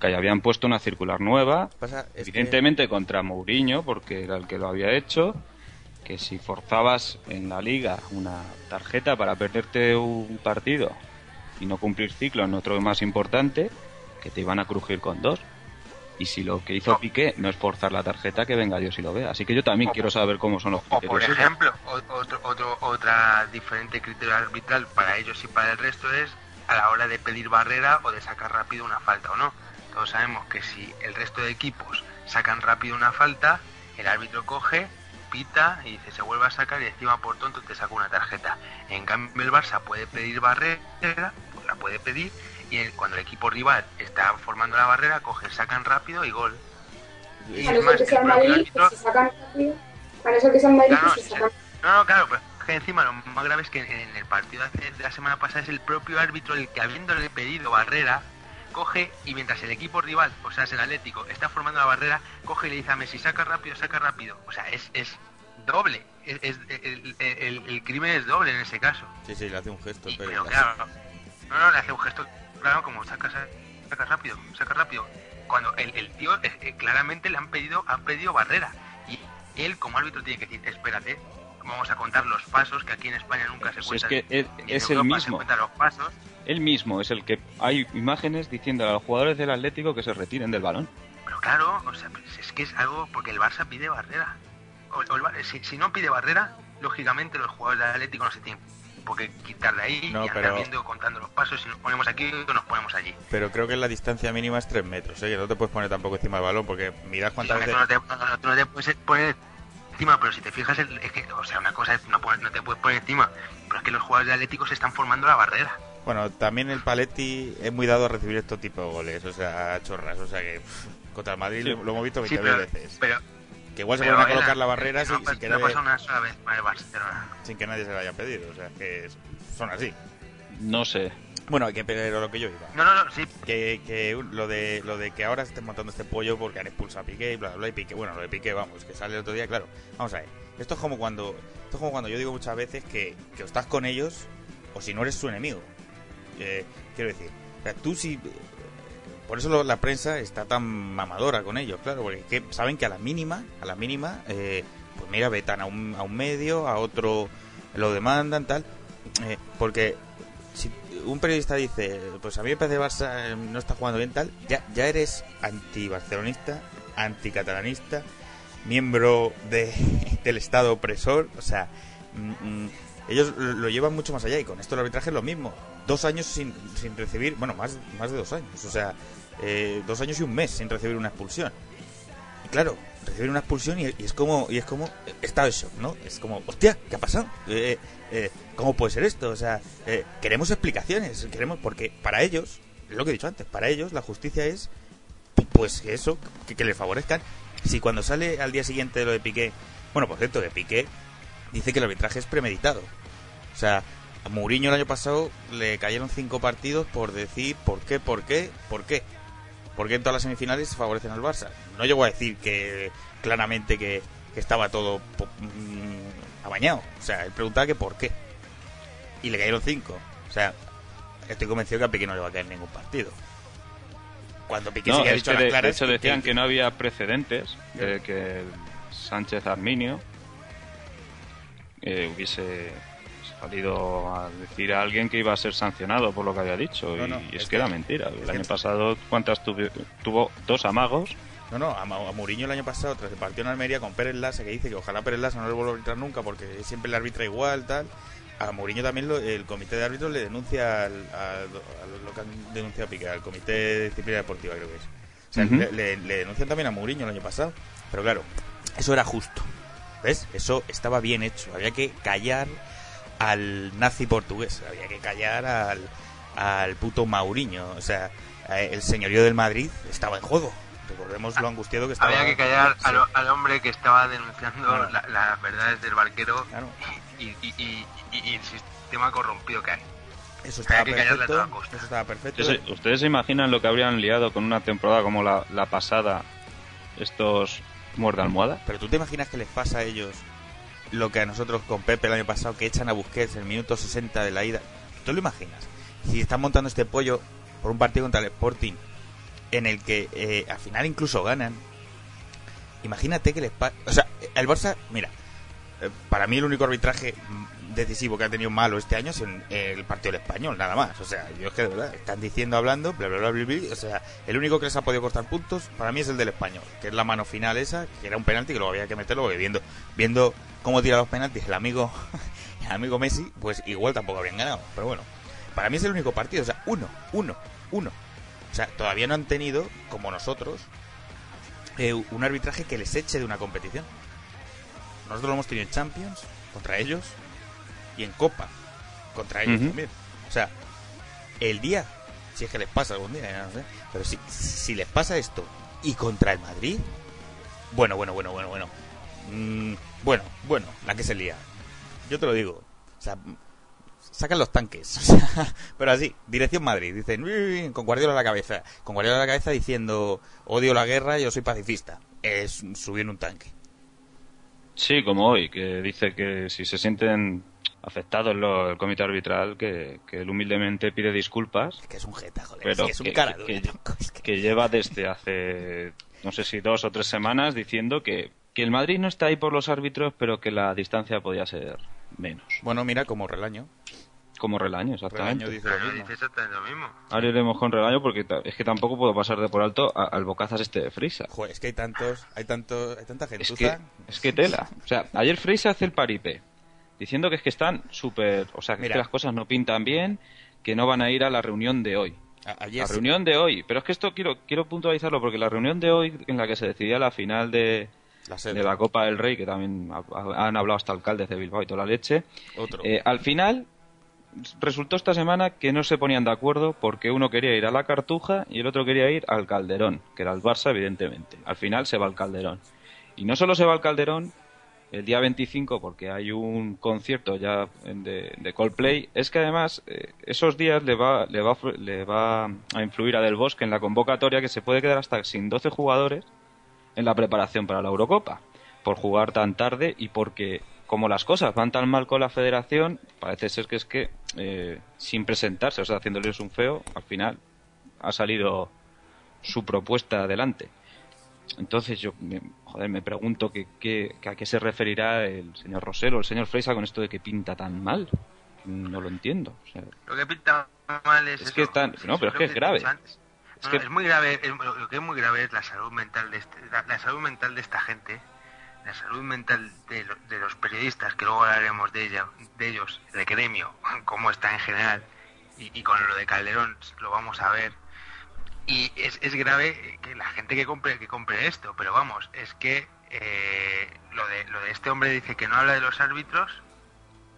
que habían puesto una circular nueva, Pasa, evidentemente contra Mourinho, porque era el que lo había hecho, que si forzabas en la liga una tarjeta para perderte un partido y no cumplir ciclo en otro más importante, que te iban a crujir con dos. Y si lo que hizo Piqué no es forzar la tarjeta, que venga Dios y lo vea. Así que yo también quiero saber cómo son los O criterios. por esos. ejemplo, o- otro, otro, otra diferente criterio arbitral para ellos y para el resto es a la hora de pedir barrera o de sacar rápido una falta o no. Todos sabemos que si el resto de equipos sacan rápido una falta, el árbitro coge, pita y dice se vuelve a sacar y encima por tonto te saca una tarjeta. En cambio el Barça puede pedir barrera, la puede pedir y el- cuando el equipo rival está formando la barrera, coge, sacan rápido y gol. Y A es no ser más, que sea el Madrid, árbitro- que se sacan rápido. A no ser que sea Madrid, Claro, que se sacan No, no, claro, pero es que encima lo más grave es que en el partido de de la semana pasada es el propio árbitro el que habiéndole pedido barrera, coge y mientras el equipo rival, o sea, es el Atlético, está formando la barrera, coge y le dice a Messi, saca rápido, saca rápido. O sea, es, es doble. Es, es- el, el- el crimen es doble en ese caso. Sí, sí, le hace un gesto. Pero, Pero claro, no, no, le hace un gesto, claro, como saca, saca, rápido, saca rápido. Cuando el, el tío eh, claramente le han pedido, han pedido barrera. Y él como árbitro tiene que decir, espérate, vamos a contar los pasos, que aquí en España nunca se Pues es cuentan. que es, ni en es el se mismo. los pasos. Él mismo es el que hay imágenes diciendo a los jugadores del Atlético que se retiren del balón. Pero claro, o sea, pues es que es algo porque el Barça pide barrera. O- o el si, si no pide barrera, lógicamente los jugadores del Atlético no se tienen por qué quitar de ahí No, y andar pero- viendo contando los pasos. Si nos ponemos aquí nos ponemos allí. Pero creo que la distancia mínima es 3 metros, ¿eh? que no te puedes poner tampoco encima del balón, porque mirad cuántas Tú veces... no te, no- no te puedes poner encima, pero si te fijas, es que, o sea, una cosa es no, no te puedes poner encima, pero es que los jugadores de Atlético se están formando la barrera. Bueno, también el Paletti es muy dado a recibir estos tipos de goles, o sea, chorras, o sea que contra el Madrid Sí. lo, lo hemos visto 20.000 Sí, pero- veces. pero- que igual se vuelven a colocar la barrera sin, que nadie, pasa una sola vez con el Barcelona. sin que nadie se lo haya pedido, o sea, que son así. No sé. Bueno, que pero lo que yo iba. No, no, no, sí. Que, que lo de lo de que ahora estén montando este pollo porque han expulsado a Piqué y bla, bla, bla, y Piqué, bueno, lo de Piqué, vamos, que sale el otro día, claro. Vamos a ver. Esto es como cuando esto es como cuando yo digo muchas veces que, que o estás con ellos o si no eres su enemigo. Eh, quiero decir, o sea, tú si por eso lo- la prensa está tan mamadora con ellos, claro, porque que saben que a la mínima, a la mínima, eh, pues mira, vetan a un, a un medio, a otro lo demandan, tal, eh, porque si un periodista dice, pues a mí parece que Barça eh, no está jugando bien, tal, ya, ya eres anti-barcelonista, anticatalanista, miembro de, del Estado opresor, o sea, mm, mm, ellos lo lo llevan mucho más allá y con esto el arbitraje es lo mismo. Dos años sin, sin recibir, bueno, más, más de dos años, o sea, eh, dos años y un mes sin recibir una expulsión. Y claro, recibir una expulsión y, y es como, y es como, de shock, ¿no? Es como, hostia, ¿qué ha pasado? Eh, eh, ¿Cómo puede ser esto? O sea, eh, queremos explicaciones, queremos, porque para ellos, es lo que he dicho antes, para ellos la justicia es, pu- pues eso, que, que les favorezcan. Si cuando sale al día siguiente lo de Piqué, bueno, por cierto, que Piqué dice que el arbitraje es premeditado. O sea, a Mourinho el año pasado le cayeron cinco partidos por decir por qué, por qué, por qué. ¿Por qué en todas las semifinales favorecen al Barça? No llego a decir que claramente que, que estaba todo mm, amañado. O sea, él preguntaba que por qué. Y le cayeron cinco. O sea, estoy convencido que a Piqué no le va a caer ningún partido. Cuando Piqué No, sí que ha dicho las claras de hecho decían que- que no había precedentes de que Sánchez Arminio eh, hubiese salido a decir a alguien que iba a ser sancionado por lo que había dicho. No, y no, es, es que era mentira. El que- año pasado, ¿cuántas tuvo? Dos amagos. No, no, a, Mourinho el año pasado, tras el partido en Almería con Pérez Lassa, que dice que ojalá Pérez Lassa no le vuelva a arbitrar nunca porque siempre le arbitra igual, tal. A Mourinho también lo- el comité de árbitros le denuncia al, a lo que han denunciado a Piqué, al comité de disciplina deportiva, creo que es. O sea, le- le denuncian también a Mourinho el año pasado. Pero claro, eso era justo. ¿Ves? Eso estaba bien hecho. Había que callar al nazi portugués. Había que callar al, al puto Mourinho. O sea, eh, el señorío del Madrid estaba en juego. Recordemos lo angustiado que estaba. Había que callar Sí. al, al hombre que estaba denunciando Claro. la- las verdades del barquero Claro. y, y- y- y- y el sistema corrompido que hay. Eso Había estaba que callarle a perfecto. toda costa. Eso estaba perfecto. ¿Ustedes, ustedes se imaginan lo que habrían liado con una temporada como la, la pasada estos muerde almohada? Pero tú te imaginas que les pasa a ellos lo que a nosotros con Pepe el año pasado, que echan a Busquets en el minuto 60 de la ida. ¿Tú lo imaginas? Si están montando este pollo por un partido contra el Sporting, en el que eh, al final incluso ganan. Imagínate que les pasa. O sea, el Barça, mira, eh, para mí el único arbitraje decisivo que ha tenido malo este año es en el partido del español, nada más. O sea, yo es que de verdad, están diciendo, hablando, bla, bla, bla, bla, bla, O sea, el único que les ha podido costar puntos para mí es el del español, que es la mano final esa, que era un penalti que luego había que meterlo, viendo, viendo cómo tira los penaltis el amigo, el amigo Messi, pues igual tampoco habrían ganado. Pero bueno, para mí es el único partido, o sea, uno, uno, uno. O sea, todavía no han tenido, como nosotros, eh, un arbitraje que les eche de una competición. Nosotros lo hemos tenido en Champions contra ellos y en Copa contra ellos también. O sea, el día, si es que les pasa algún día, no sé, pero si, si les pasa esto y contra el Madrid, bueno, bueno, bueno, bueno, bueno. Mm, bueno, bueno, la que se lía. Yo te lo digo. O sea, sacan los tanques. O sea, pero así, dirección Madrid. Dicen, con Guardiola a la cabeza. Con Guardiola a la cabeza diciendo, odio la guerra, yo soy pacifista. Es subir en un tanque. Sí, como hoy, que dice que si se sienten afectados lo- el comité arbitral, que, que él humildemente pide disculpas. Que es un jeta, joder. Pero es que es un que, cara que- dura, que- tronco, es que- que lleva desde hace, no sé si dos o tres semanas, diciendo que, que el Madrid no está ahí por los árbitros, pero que la distancia podía ser menos. Bueno, mira, como relaño. Como Relaño, exactamente. Relaño dice lo Pero mismo. dice exactamente lo mismo. Ahora iremos con Relaño porque es que tampoco puedo pasar de por alto a- al bocazas este de Frisa. Joder, es que hay tantos, hay tanto, hay tanta gente. Es que, es que tela. O sea, ayer Frisa hace el paripé, diciendo que es que están súper... O sea, que, es que las cosas no pintan bien, que no van a ir a la reunión de hoy. ayer la sí. reunión de hoy. Pero es que esto quiero, quiero puntualizarlo porque la reunión de hoy en la que se decidía la final de, La sede. de la Copa del Rey, que también ha- ha- han hablado hasta alcaldes de Bilbao y toda la leche, Otro. eh, al final resultó esta semana que no se ponían de acuerdo porque uno quería ir a la Cartuja y el otro quería ir al Calderón, que era el Barça, evidentemente. Al final se va al Calderón. Y no solo se va al Calderón el día 25 porque hay un concierto ya de, de Coldplay, es que además eh, esos días le va, le, va, le va a influir a Del Bosque en la convocatoria que se puede quedar hasta sin 12 jugadores en la preparación para la Eurocopa por jugar tan tarde y porque como las cosas van tan mal con la federación parece ser que es que eh, sin presentarse o sea haciéndoles un feo al final ha salido su propuesta adelante entonces yo me, joder, me pregunto que, que- que a qué se referirá el señor Rosero o el señor Freisa con esto de que pinta tan mal no lo entiendo o sea, Lo que pinta mal es, Es eso. que están- no, pero es que es grave. Es que- es muy grave. es- lo lo que es muy grave es la salud mental de este- la, la salud mental de esta gente, la salud mental de, lo- de los periodistas, que luego hablaremos de ella, de ellos, de gremio, cómo está en general, y, y con lo de Calderón lo vamos a ver. Y es, es grave que la gente que compre que compre esto, pero vamos, es que eh, lo de lo de este hombre dice que no habla de los árbitros,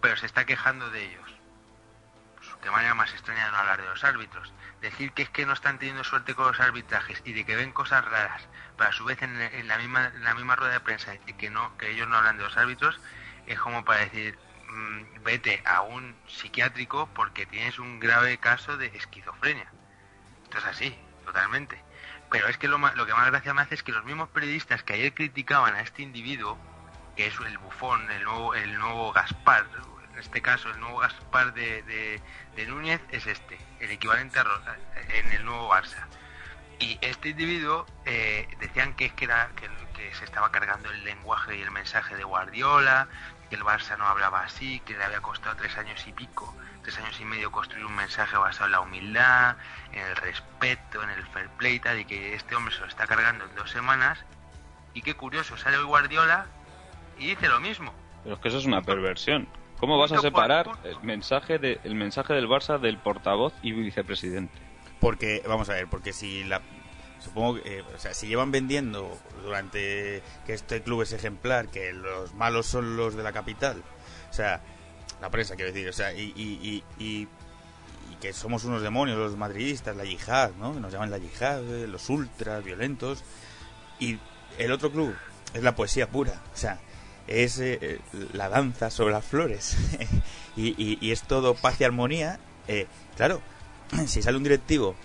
pero se está quejando de ellos. Pues, qué manera más extraña de no hablar de los árbitros. Decir que es que no están teniendo suerte con los arbitrajes y de que ven cosas raras, pero a su vez en, la misma rueda de prensa y que no que ellos no hablan de los árbitros es como para decir mm, vete a un psiquiátrico porque tienes un grave caso de esquizofrenia. Esto es así, totalmente. Pero es que lo que más gracia me hace es que los mismos periodistas que ayer criticaban a este individuo, que es el bufón, el nuevo, el nuevo Gaspar, en este caso el nuevo Gaspar de, de- Núñez es este, el equivalente a Rosa, en el nuevo Barça. Y este individuo eh, decían que que, era, que, se estaba cargando el lenguaje y el mensaje de Guardiola, que el Barça no hablaba así, que le había costado tres años y pico, tres años y medio construir un mensaje basado en la humildad, en el respeto, en el fair play y tal, y que este hombre se lo está cargando en dos semanas. Y qué curioso, sale hoy Guardiola y dice lo mismo. Pero es que eso es una perversión. ¿Cómo vas a separar el mensaje, de, el mensaje del Barça del portavoz y vicepresidente? Porque, vamos a ver, porque si la. Supongo que, eh, o sea, si llevan vendiendo durante que este club es ejemplar, que los malos son los de la capital, o sea, la prensa quiero decir, o sea, y, y, y, y- y que somos unos demonios los madridistas, la yihad, ¿no? Que nos llaman la yihad, eh, los ultras violentos, y el otro club es la poesía pura, o sea, es eh, la danza sobre las flores, y, y- es todo paz y armonía, eh, claro, si sale un directivo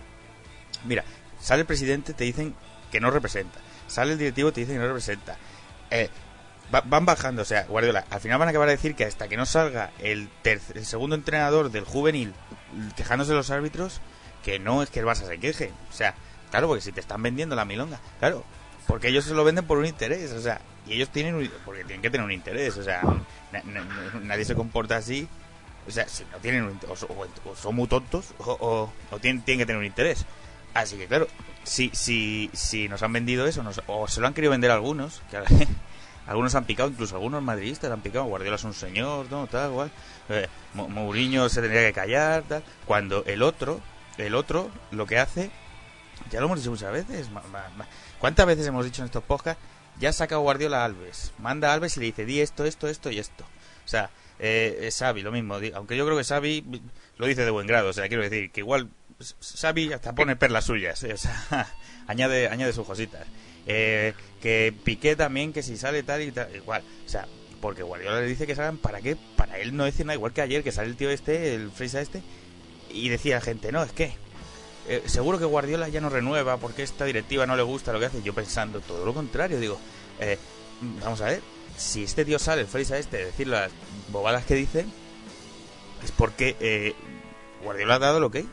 Mira, sale el presidente, te dicen que no representa. Sale el directivo, te dicen que no representa. Eh, va- van bajando, o sea, Guardiola, al final van a acabar de decir que hasta que no salga el, terc- el segundo entrenador del juvenil quejándose de los árbitros, que no es que el Barça se queje. O sea, claro, porque si te están vendiendo la milonga, claro, porque ellos se lo venden por un interés, o sea, y ellos tienen un, porque tienen que tener un interés, o sea, na- na- nadie se comporta así. O sea, si no tienen un o, o- son muy tontos o, tienen, tienen que tener un interés. Así que claro, si, si, si nos han vendido eso, nos- o se lo han querido vender algunos, que algunos han picado, incluso algunos madridistas han picado, Guardiola es un señor, no, tal, igual, eh, Mo- Mourinho se tendría que callar, tal, cuando el otro, el otro, lo que hace, ya lo hemos dicho muchas veces, ¿cuántas veces hemos dicho en estos podcasts? Ya saca Guardiola Alves, manda a Alves y le dice, di esto, esto, esto y esto. O sea, eh, Xavi, lo mismo, aunque yo creo que Xavi lo dice de buen grado, o sea, quiero decir que igual Xavi hasta pone perlas suyas, eh, o sea, añade, añade sus cositas. Eh, que Piqué también, que si sale tal y tal, igual, o sea, porque Guardiola le dice que salgan, ¿para qué? Para él no decir nada, igual que ayer, que sale el tío este, el Freisa este, y decía la gente, no, es que eh, seguro que Guardiola ya no renueva porque esta directiva no le gusta lo que hace. Yo pensando todo lo contrario, digo, eh, vamos a ver, si este tío sale, el este, a decir las bobadas que dice, es porque eh, Guardiola ha dado lo que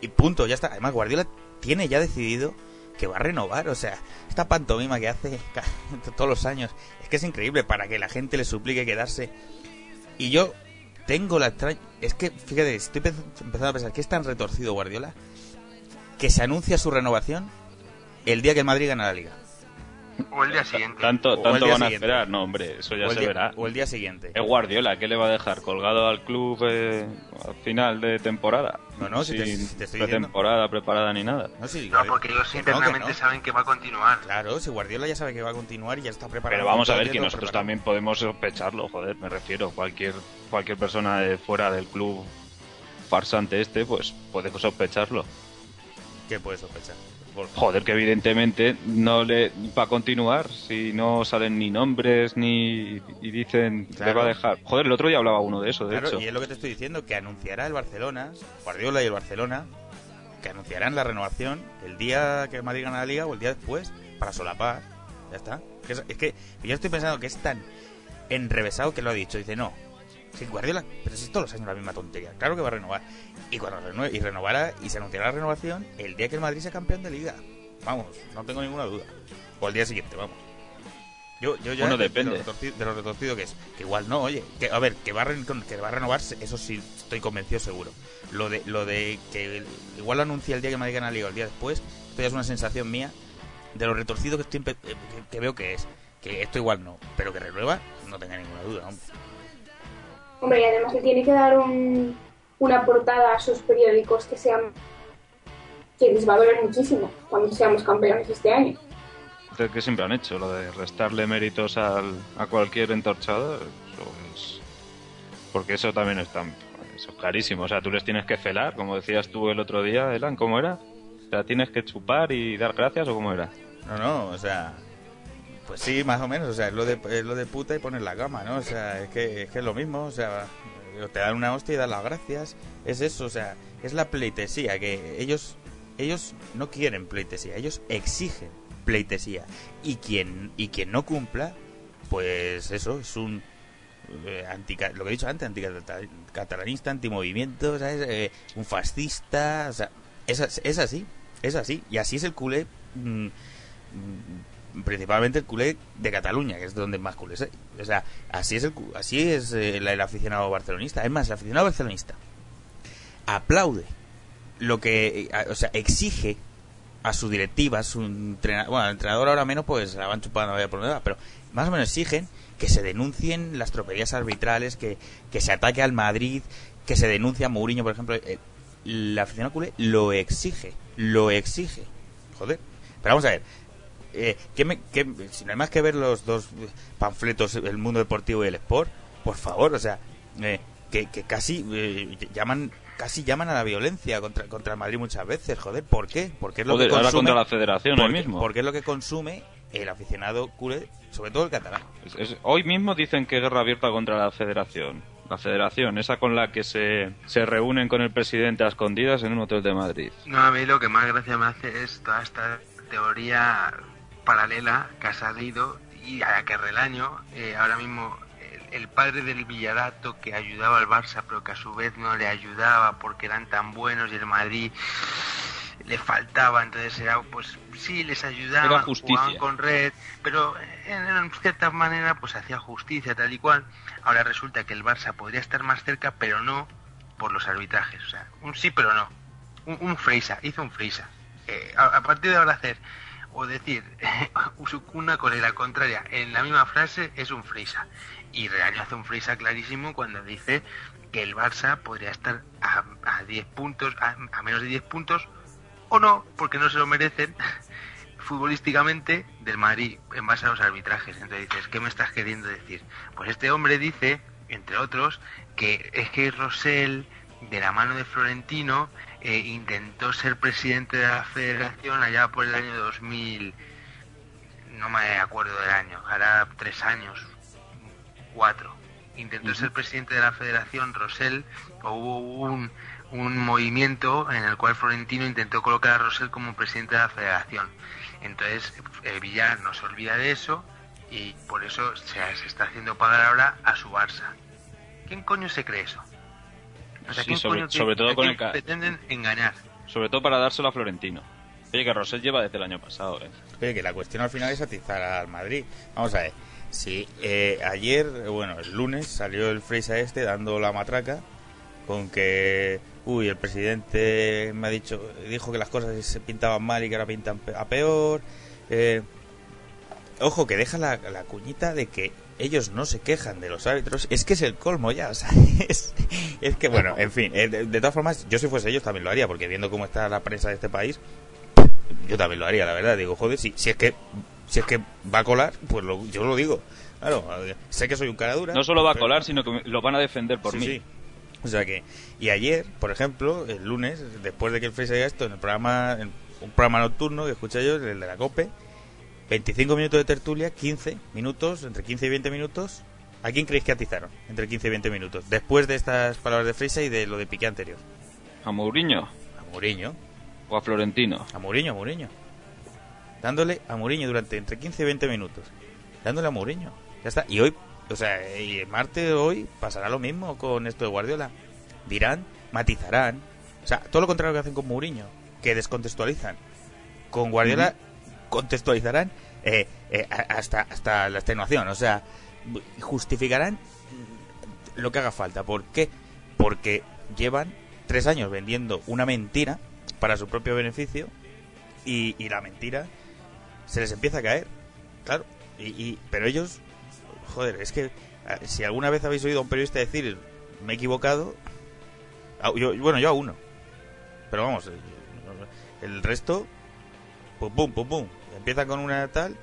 y punto, ya está. Además, Guardiola tiene ya decidido que va a renovar. O sea, esta pantomima que hace todos los años es que es increíble para que la gente le suplique quedarse. Y yo tengo la extraña. Es que, fíjate, estoy pe- empezando a pensar que es tan retorcido Guardiola que se anuncia su renovación el día que el Madrid gana la liga. O el día siguiente. Tanto, tanto día van a siguiente. esperar, no, hombre, eso ya se día, verá. o el día siguiente. Es Guardiola, ¿qué le va a dejar? ¿Colgado al club eh, al final de temporada? No, no, si te- si estoy diciendo- pretemporada preparada ni nada. No, No, porque ellos que no, que internamente no. saben que va a continuar. Claro, si Guardiola ya sabe que va a continuar y ya está preparado. Pero vamos a ver que nosotros preparado. también podemos sospecharlo, joder, me refiero. Cualquier cualquier persona de fuera del club farsante este, pues puede sospecharlo. ¿Qué puedes sospechar? Joder, que evidentemente no le va a continuar si no salen ni nombres ni y dicen Claro. va a dejar. Joder, el otro día hablaba uno de eso, de Claro, hecho. y es lo que te estoy diciendo, que anunciará el Barcelona, Guardiola y el Barcelona, que anunciarán la renovación el día que Madrid gana la Liga o el día después, para solapar. Ya está. Es que yo estoy pensando que es tan enrevesado que lo ha dicho. Dice, no, si Guardiola, pero si es todos los años la misma tontería. Claro que va a renovar. Y cuando renue- y renovará, y se anunciará la renovación el día que el Madrid sea campeón de Liga. Vamos, no tengo ninguna duda. O el día siguiente, vamos. Yo, yo ya Bueno, de, depende. De, lo retorcido, de lo retorcido que es. Que igual no, oye. Que, a ver, que va, a que va a renovarse, eso sí estoy convencido seguro. Lo de, lo de que igual lo anuncia el día que Madrid gana la Liga o el día después, esto ya es una sensación mía de lo retorcido que, estoy, eh, que, que veo que es. Que esto igual no, pero que renueva, no tenga ninguna duda, hombre. Hombre, y además le tiene que dar un- una portada a sus periódicos que sean que les va a doler muchísimo cuando seamos campeones este año. De que siempre han hecho, lo de restarle méritos al, a cualquier entorchado, eso es- porque eso también es tan, eso es carísimo, o sea, tú les tienes que celar, como decías tú el otro día, Elan, ¿cómo era? O sea, tienes que chupar y dar gracias o cómo era. No, no, o sea. Pues sí, más o menos, o sea, es lo de, es lo de puta y poner la cama, ¿no? O sea, es que, es que es lo mismo, o sea, te dan una hostia y dan las gracias, es eso, o sea, es la pleitesía, que ellos, ellos no quieren pleitesía, ellos exigen pleitesía, y quien, y quien no cumpla, pues eso, es un, eh, antica- lo que he dicho antes, anticatalanista, antimovimiento, ¿sabes? Eh, un fascista, o sea, es, es así, es así, y así es el culé mm, principalmente el culé de Cataluña, que es donde más culés hay. O sea, así es el, así es eh, el, el aficionado barcelonista. Es más, el aficionado barcelonista aplaude lo que, eh, a- o sea, exige a su directiva, a su entrenador, bueno, al entrenador ahora menos, pues la van chupando vaya por pero más o menos exigen que se denuncien las tropelías arbitrales, que, que se ataque al Madrid, que se denuncie a Mourinho, por ejemplo. Eh, La afición culé lo exige, lo exige. Joder. Pero vamos a ver. Eh, ¿qué me- qué- si no hay más que ver los dos panfletos, El Mundo Deportivo y el Sport, por favor, o sea, eh, que, que casi eh, llaman casi llaman a la violencia contra, contra el Madrid muchas veces, joder, ¿por qué? Porque es lo Joder, que ahora consume, contra la federación hoy porque- mismo. Porque es lo que consume el aficionado culé, sobre todo el catalán. Es- es- hoy mismo dicen que guerra abierta contra la federación. La federación, esa con la que se, se reúnen con el presidente a escondidas en un hotel de Madrid. No, a mí lo que más gracia me hace es toda esta teoría paralela que ha salido y a la que relaño eh, ahora mismo el, el padre del Villarato que ayudaba al Barça pero que a su vez no le ayudaba porque eran tan buenos y el Madrid le faltaba entonces era pues sí les ayudaba jugaban con red pero en, en cierta manera pues hacía justicia tal y cual. Ahora resulta que el Barça podría estar más cerca pero no por los arbitrajes o sea un sí pero no. Un, un freisa, hizo un freisa. Eh, a, a partir de ahora hacer o decir una cosa la contraria en la misma frase es un freisa. Y Reaño hace un freisa clarísimo cuando dice que el Barça podría estar a, a 10 puntos, a, a menos de 10 puntos, o no, porque no se lo merecen futbolísticamente del Madrid en base a los arbitrajes. Entonces dices, ¿qué me estás queriendo decir? Pues este hombre dice, entre otros, que es que Rosell, de la mano de Florentino, eh, intentó ser presidente de la federación allá por el año 2000, no me acuerdo del año, hará tres años, cuatro. Intentó ser presidente de la federación Rosell, o hubo un, un movimiento en el cual Florentino intentó colocar a Rosell como presidente de la federación. Entonces, el Villar no se olvida de eso y por eso se, se está haciendo pagar ahora a su Barça. ¿Quién coño se cree eso? O sea, Sí, ¿quién sobre- coño sobre todo con el pretenden engañar? Sobre todo para dárselo a Florentino. Oye, que Rosell lleva desde el año pasado, ¿eh? Oye, que la cuestión al final es atizar al Madrid. Vamos a ver. Si eh, ayer, bueno, el lunes salió el Freisa este dando la matraca con que, uy, el presidente me ha dicho, dijo que las cosas se pintaban mal y que ahora pintan a peor. Eh, ojo, que deja la, la cuñita de que ellos no se quejan de los árbitros. Es que es el colmo ya, o sea, es, es que, bueno, en fin, eh, de, de todas formas, yo si fuese ellos también lo haría, porque viendo cómo está la prensa de este país, yo también lo haría, la verdad. Digo, joder, si, si es que si es que va a colar, pues lo- yo lo digo. Claro, sé que soy un cara dura. No solo va a colar, sino que lo van a defender por Sí, mí. sí. O sea que, y ayer, por ejemplo, el lunes, después de que el Freeze haya esto, en el programa, en un programa nocturno que escuché yo, el de la COPE, 25 minutos de tertulia, 15 minutos, entre 15 y 20 minutos. ¿A quién creéis que atizaron? Entre 15 y 20 minutos. Después de estas palabras de Freisa y de lo de Piqué anterior. ¿A Mourinho? A Mourinho. ¿O a Florentino? A Mourinho, a Mourinho. Dándole a Mourinho durante entre 15 y 20 minutos. Dándole a Mourinho. Ya está. Y hoy, o sea, y el martes hoy pasará lo mismo con esto de Guardiola. Dirán, matizarán. O sea, todo lo contrario que hacen con Mourinho. Que descontextualizan. Con Guardiola contextualizarán eh, eh, hasta, hasta la extenuación. O sea, justificarán lo que haga falta. ¿Por qué? Porque llevan tres años vendiendo una mentira para su propio beneficio y, y la mentira se les empieza a caer. Claro. Y, y- pero ellos, joder, es que si alguna vez habéis oído a un periodista decir me he equivocado, yo- bueno, yo a uno. Pero vamos, el resto, pum, pum, pum, pum. Empieza con una tal.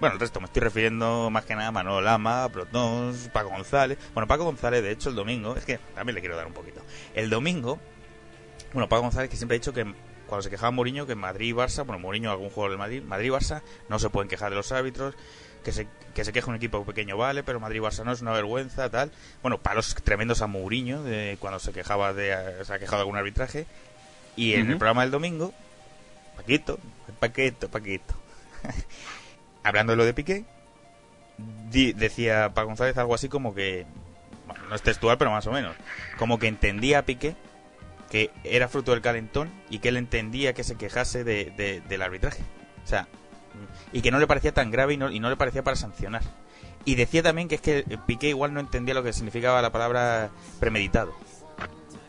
Bueno, el resto me estoy refiriendo más que nada a Manolo Lama, Protons, Paco González. Bueno, Paco González, de hecho, el domingo, es que también le quiero dar un poquito. El domingo, bueno, Paco González que siempre ha dicho que cuando se quejaba Mourinho, que Madrid y Barça, bueno, Mourinho algún jugador del Madrid, Madrid y Barça no se pueden quejar de los árbitros, que se, que se queja un equipo pequeño vale, pero Madrid y Barça no es una vergüenza, tal. Bueno, palos tremendos a Mourinho de cuando se quejaba de, se ha quejado de algún arbitraje. Y en el programa del domingo, Paquito, Paquito, Paquito, hablando de lo de Piqué, decía Paco González algo así como que, bueno, no es textual, pero más o menos, como que entendía a Piqué que era fruto del calentón y que él entendía que se quejase de- del arbitraje. O sea, y que no le parecía tan grave y no, y no le parecía para sancionar. Y decía también que es que Piqué igual no entendía lo que significaba la palabra premeditado.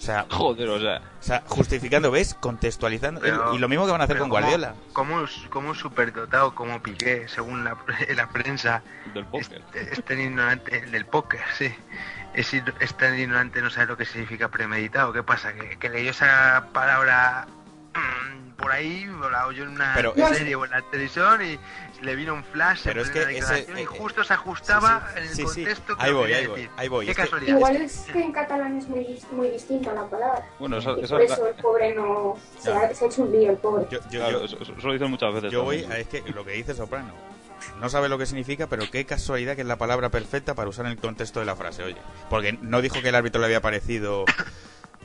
O sea, Joder, o sea. o sea, justificando, ¿ves? Contextualizando. Pero- y lo mismo que van a hacer con como- Guardiola. Como, como un superdotado como Piqué, según la, la prensa, Del póker. es tan ignorante el del póker, sí. Es, es tan ignorante, no sabe lo que significa premeditado. ¿Qué pasa? Que, que leyó esa palabra mm, por ahí, o la oyó en una Pero serie o en la televisión y le vino un flash Pero en es que ese- y eh, justo se ajustaba sí, sí, en el sí, contexto que Ahí voy, quería ahí voy, decir. ahí voy. Qué Es que- casualidad. Igual es que en catalán es muy, muy distinta la palabra. Bueno, eso, Y eso por eso el pobre no se ha, se ha hecho un lío el pobre. Yo, yo- claro, yo- eso, lo dicen muchas veces. Yo voy, a- es que lo que dice Soprano. No sabe lo que significa, pero qué casualidad que es la palabra perfecta para usar en el contexto de la frase, oye. Porque no dijo que el árbitro le había parecido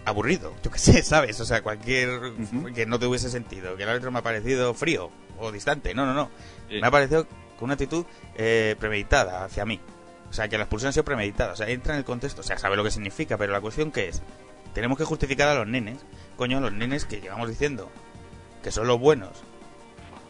aburrido, yo qué sé, ¿sabes? O sea, cualquier que no tuviese sentido. Que el árbitro me ha parecido frío o distante. No, no, no. Me ha parecido con una actitud eh, premeditada hacia mí. O sea, que la expulsión ha sido premeditada. O sea, entra en el contexto. O sea, sabe lo que significa, pero la cuestión que es, tenemos que justificar a los nenes, coño, a los nenes que llevamos diciendo que son los buenos.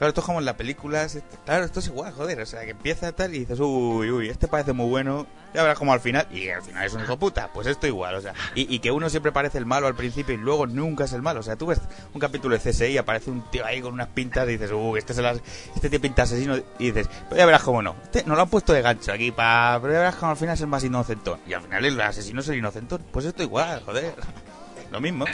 Claro, esto es como en las películas. este- Claro, esto es igual, joder. O sea, que empieza tal y dices, uy, uy, este parece muy bueno. Ya verás como al final. Y al final es un hijo puta. Pues esto igual, o sea. Y, que uno siempre parece el malo al principio y luego nunca es el malo. O sea, tú ves un capítulo de CSI y aparece un tío ahí con unas pintas y dices, uy, este, es el este tío pinta asesino. Y dices, pero ya verás cómo no. Este no lo han puesto de gancho aquí para. Pero ya verás como al final es el más inocentón. Y al final el asesino es el inocentón. Pues esto igual, joder. Lo mismo.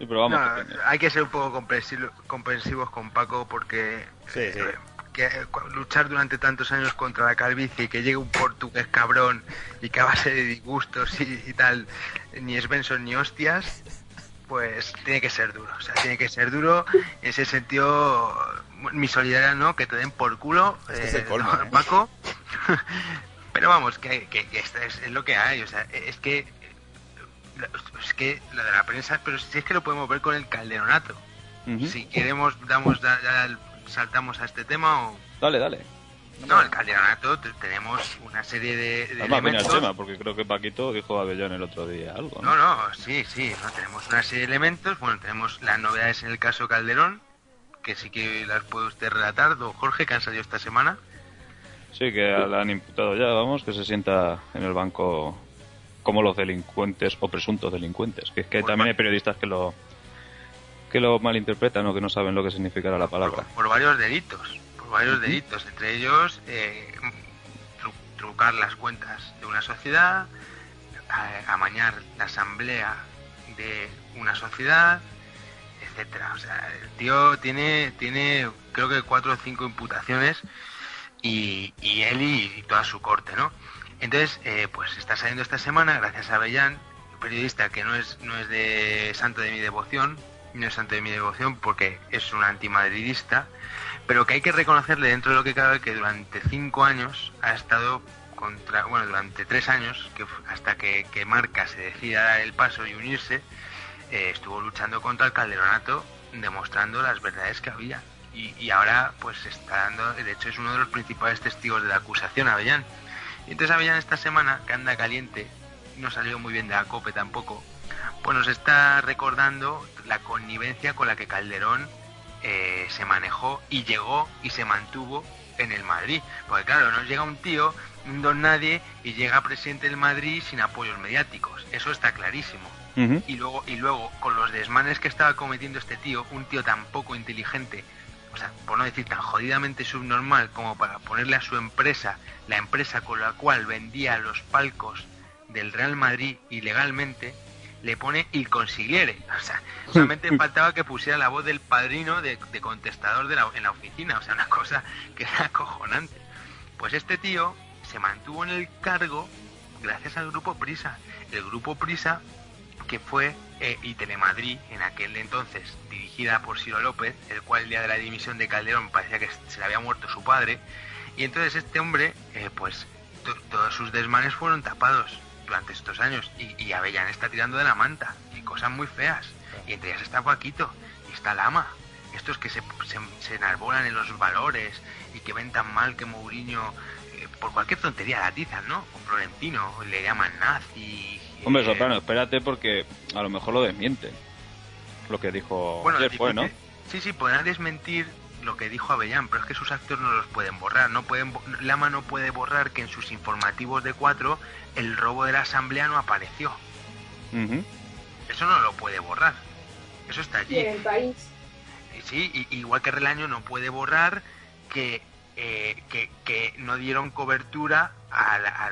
Sí, pero vamos. No, que- hay que ser un poco comprensivo- comprensivos con Paco porque Sí, sí. eh, que, eh, luchar durante tantos años contra la calvicie y que llegue un portugués cabrón y que a base de disgustos y, y tal, ni Svensson ni hostias, pues tiene que ser duro. O sea, tiene que ser duro. En ese sentido, mi solidaridad no, que te den por culo, Es que es el colmo, no, ¿eh? Paco. Pero vamos, que, que- que esto es, es lo que hay. O sea, es que es que lo de la prensa, pero si es que lo podemos ver con el calderonato. Si queremos, damos, saltamos a este tema o... Dale, dale. No, el calderonato te- tenemos una serie de, de Además, elementos. tema, porque creo que Paquito dijo Avellón el otro día algo. No, no, sí, sí, no, tenemos una serie de elementos. Bueno, tenemos las novedades en el caso Calderón, que sí que las puede usted relatar, don Jorge, que han salido esta semana. Sí, que la han imputado ya, vamos, que se sienta en el banco como los delincuentes o presuntos delincuentes. Que es que también hay periodistas que lo que lo malinterpretan o que no saben lo que significará la palabra. por varios delitos, por varios delitos, entre ellos eh, tru- trucar las cuentas de una sociedad, a- amañar la asamblea de una sociedad, etcétera. O sea, el tío tiene, tiene creo que cuatro o cinco imputaciones y, y él y, y toda su corte, ¿no? Entonces, eh, pues está saliendo esta semana, gracias a Bellán, periodista que no es, no es de santo de mi devoción, no es santo de mi devoción porque es un antimadridista, pero que hay que reconocerle dentro de lo que cabe que durante cinco años ha estado contra, bueno, durante tres años, hasta que, que Marca se decida dar el paso y unirse, eh, estuvo luchando contra el calderonato, demostrando las verdades que había. Y, y ahora, pues está dando, de hecho, es uno de los principales testigos de la acusación, Avellán. Y entonces Avellán esta semana, que anda caliente, no salió muy bien de la COPE tampoco, pues nos está recordando la connivencia con la que Calderón eh, se manejó y llegó y se mantuvo en el Madrid. Porque claro, nos llega un tío, un don nadie, y llega presidente del Madrid sin apoyos mediáticos. Eso está clarísimo. Y luego, y luego, con los desmanes que estaba cometiendo este tío, un tío tan poco inteligente, o sea, por no decir tan jodidamente subnormal como para ponerle a su empresa, la empresa con la cual vendía los palcos del Real Madrid ilegalmente, le pone il consigliere. O sea, solamente faltaba que pusiera la voz del padrino de, de contestador de la- en la oficina. O sea, una cosa que era acojonante. Pues este tío se mantuvo en el cargo gracias al grupo Prisa. El grupo Prisa que fue eh, y Telemadrid en aquel entonces dirigida por Ciro López, el cual el día de la dimisión de Calderón parecía que se le había muerto su padre, y entonces este hombre, eh, pues to- todos sus desmanes fueron tapados durante estos años, y, y está tirando de la manta, y cosas muy feas, y entre ellas está Paquito, y está Lama, estos que se, se, enarbolan en los valores, y que ven tan mal que Mourinho, eh, por cualquier tontería la atizan, ¿no? Con Florentino, le llaman nazi, Hombre, Soprano, espérate porque a lo mejor lo desmiente. Lo que dijo Bueno, ayer fue, ¿no? Sí, sí, podrán desmentir lo que dijo Avellán, pero es que sus actos no los pueden borrar. No pueden, Lama no puede borrar que en sus informativos de cuatro el robo de la asamblea no apareció. Eso no lo puede borrar. Eso está Y allí. en el país. Y Sí, y- igual que Relaño no puede borrar que, eh, que, no dieron cobertura a, la-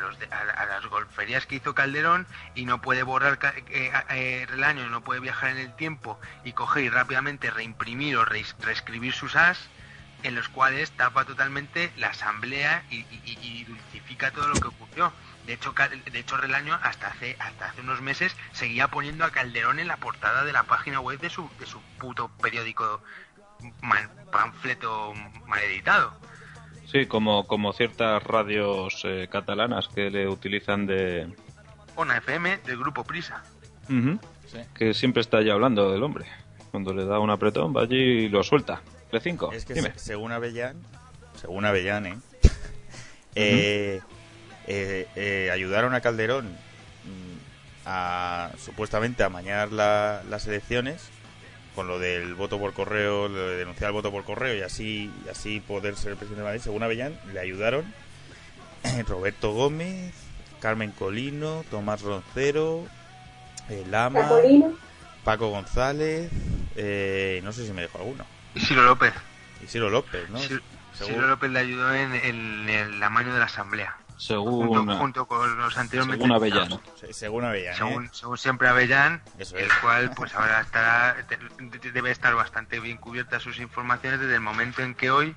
las golferías que hizo Calderón y no puede borrar ca- eh, eh, Relaño, no puede viajar en el tiempo y coger y rápidamente reimprimir o reescribir sus as en los cuales tapa totalmente la asamblea y, y- dulcifica todo lo que ocurrió. De hecho, de hecho Relaño hasta hace hasta hace unos meses seguía poniendo a Calderón en la portada de la página web de su de su puto periódico mal- panfleto mal editado. Sí, como, como ciertas radios eh, catalanas que le utilizan de... Ona FM del grupo Prisa. Ujú. Que siempre está ya hablando del hombre. Cuando le da un apretón, va allí y lo suelta. De 5. Es que Dime. se- según Avellán, según Avellán, ¿eh? eh, eh, eh, ayudaron a Calderón mm, a supuestamente amañar la- las elecciones con lo del voto por correo, lo de denunciar el voto por correo y así y así poder ser el presidente de Madrid. Según Avellán, le ayudaron Roberto Gómez, Carmen Colino, Tomás Roncero, eh, Lama, Cacolino. Paco González, eh, no sé si me dejo alguno. Y Ciro López. Y Ciro López, ¿no? Ciro López le ayudó en, en el amaño de la asamblea. Según, Junto, junto con los anteriormente según. Se- Según Avellán, ¿eh? Según, siempre Avellán, Eso el cual pues ahora estará de- de- debe estar bastante bien cubierta sus informaciones desde el momento en que hoy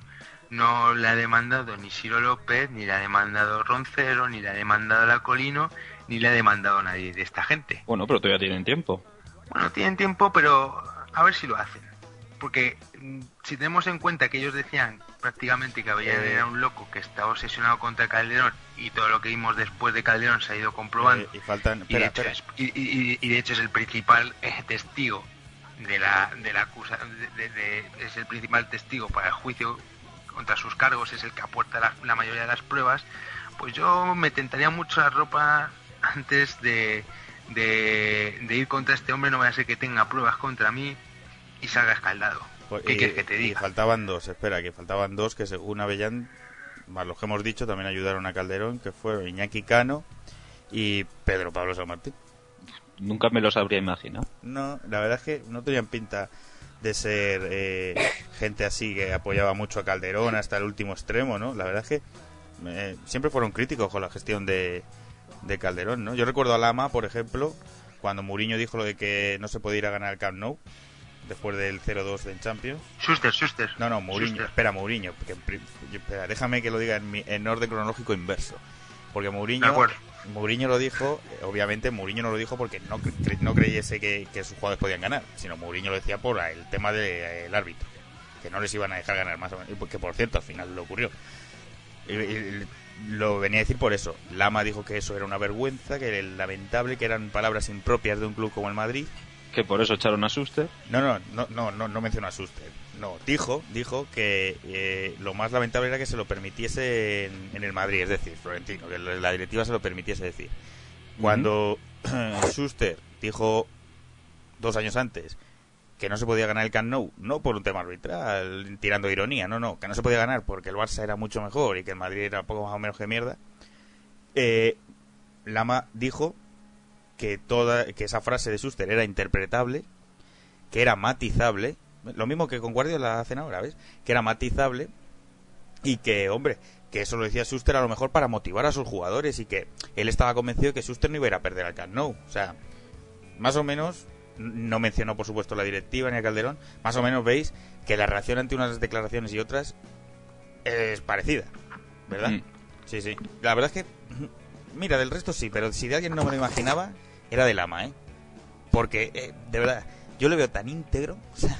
no le ha demandado ni Ciro López, ni le ha demandado Roncero, ni le ha demandado la Colino, ni le ha demandado nadie de esta gente. Bueno, pero todavía tienen tiempo. Bueno, tienen tiempo, pero a ver si lo hacen. Porque mm, si tenemos en cuenta que ellos decían prácticamente que Avellán Eh. era un loco que estaba obsesionado contra Calderón y todo lo que vimos después de Calderón se ha ido comprobando. Eh, y faltan. y, de Espera, hecho espera. es, y- de hecho es el principal eh, testigo de la de la acusa de- es el principal testigo para el juicio contra sus cargos es el que aporta la, la mayoría de las pruebas pues yo me tentaría mucho la ropa antes de, de, de ir contra este hombre no vaya a ser que tenga pruebas contra mí y salga escaldado ¿qué y- quieres que te y diga? faltaban dos, espera, que faltaban dos que según Avellán, más los que hemos dicho, también ayudaron a Calderón, que fueron Iñaki Cano y Pedro Pablo San Martín. Nunca me los habría imaginado. No, la verdad es que no tenían pinta de ser eh, gente así que apoyaba mucho a Calderón hasta el último extremo, ¿no? La verdad es que eh, siempre fueron críticos con la gestión de, de Calderón, ¿no? Yo recuerdo a Lama, por ejemplo, cuando Mourinho dijo lo de que no se podía ir a ganar el Camp Nou después del 0-2 en Champions. Schuster, Schuster. No, no, Mourinho. Schuster. Espera, Mourinho. pri- espera, déjame que lo diga en, mi- en orden cronológico inverso. Porque Mourinho. Mourinho lo dijo, eh, obviamente Mourinho no lo dijo porque no, cre- no creyese que, que sus jugadores podían ganar, sino Mourinho lo decía por el tema del árbitro, que no les iban a dejar ganar más o menos, y que por cierto al final lo ocurrió. Y- y- lo venía a decir por eso. Lama dijo que eso era una vergüenza, que era lamentable, que eran palabras impropias de un club como el Madrid. Que por eso echaron a Suster. No, no, no, no, no, no mencionó a Suster. No, dijo, dijo que eh, lo más lamentable era que se lo permitiese en, en el Madrid, es decir, Florentino, que la directiva se lo permitiese decir. Cuando Schuster dijo dos años antes que no se podía ganar el Camp Nou, no por un tema arbitral, tirando ironía, no, no, que no se podía ganar porque el Barça era mucho mejor y que el Madrid era poco más o menos que mierda, eh, Lama dijo que toda que esa frase de Schuster era interpretable, que era matizable, lo mismo que con Guardiola hacen ahora, ¿ves? Que era matizable y que, hombre, que eso lo decía Schuster a lo mejor para motivar a sus jugadores y que él estaba convencido de que Schuster no iba a ir a perder al Camp Nou. O sea, más o menos, no mencionó por supuesto la directiva ni a Calderón, más o menos veis que la reacción ante unas declaraciones y otras es parecida, ¿verdad? Mm. Sí, sí. La verdad es que, mira, del resto sí, pero si de alguien no me lo imaginaba, era del ama, ¿eh? Porque, eh, de verdad, yo lo veo tan íntegro. o sea,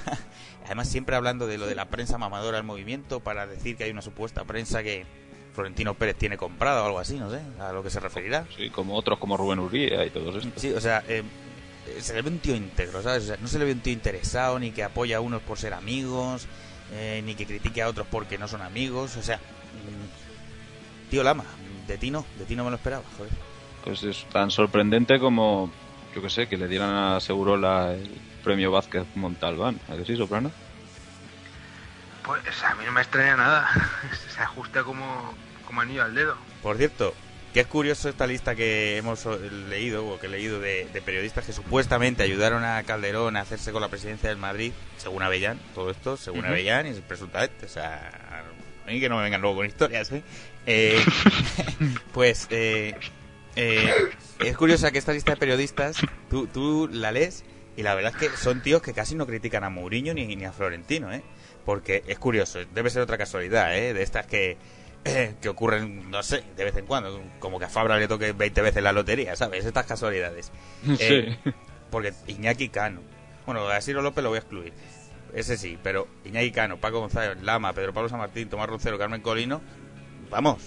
además, siempre hablando de lo de la prensa mamadora del movimiento para decir que hay una supuesta prensa que Florentino Pérez tiene comprada o algo así, no sé, a lo que se referirá. Sí, como otros como Rubén Uría y todos estos. Sí, o sea, eh, se le ve un tío íntegro, ¿sabes? O sea, no se le ve un tío interesado, ni que apoya a unos por ser amigos, eh, ni que critique a otros porque no son amigos, o sea, mm, tío Lama, de ti no, de ti no me lo esperaba, joder. Pues es tan sorprendente como, yo que sé, que le dieran a Segurola el premio Vázquez Montalbán. ¿A que sí, Soprano? Pues a mí no me extraña nada. Se ajusta como, como anillo al dedo. Por cierto, que es curioso esta lista que hemos leído, o que he leído de, de periodistas que supuestamente ayudaron a Calderón a hacerse con la presidencia del Madrid, según Avellán, todo esto, según Ujú. Avellán, y presuntamente, o sea, a mí que no me vengan luego con historias, ¿eh? Eh, pues, eh, eh, es curiosa que esta lista de periodistas, tú, tú la lees y la verdad es que son tíos que casi no critican a Mourinho ni, ni a Florentino, ¿eh? Porque es curioso, debe ser otra casualidad, ¿eh? De estas que, que ocurren, no sé, de vez en cuando, como que a Fabra le toque 20 veces la lotería, ¿sabes? Estas casualidades. Eh, porque Iñaki Cano, bueno, a Ciro López lo voy a excluir, ese sí, pero Iñaki Cano, Paco González, Lama, Pedro Pablo San Martín, Tomás Roncero, Carmen Colino, vamos,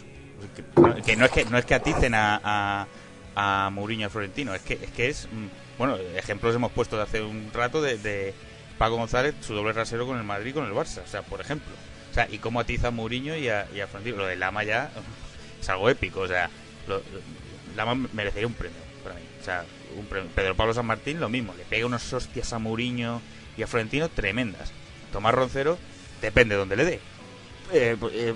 que, no es que no es que aticen a, a, a Mourinho y a Florentino, es que es que es mm, bueno, ejemplos hemos puesto de hace un rato de, de Paco González, su doble rasero con el Madrid y con el Barça, o sea, por ejemplo. O sea, y cómo atiza a Mourinho y a, Florentino. Lo de Lama ya es algo épico, o sea, lo- Lama merecería un premio para mí. O sea, un premio. Pedro Pablo San Martín lo mismo, le pega unos hostias a Mourinho y a Florentino tremendas. Tomás Roncero, depende de donde le dé. Eh, eh,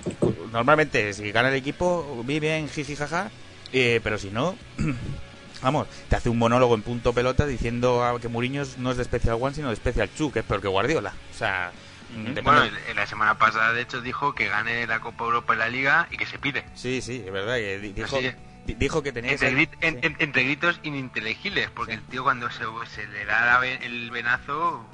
normalmente, si gana el equipo, bien, jiji, jaja. eh, pero si no, vamos, te hace un monólogo en punto pelota diciendo que Mourinho no es de Special One, sino de Special Two, que es peor que Guardiola. O sea, depende- Bueno, en- en la semana pasada, de hecho, dijo que gane la Copa Europa y la Liga y que se pide. Sí, sí, es verdad. que di- dijo, Así dijo que tenía que Entre, en- en- entre gritos ininteligibles, porque el tío cuando se, se le da la el venazo,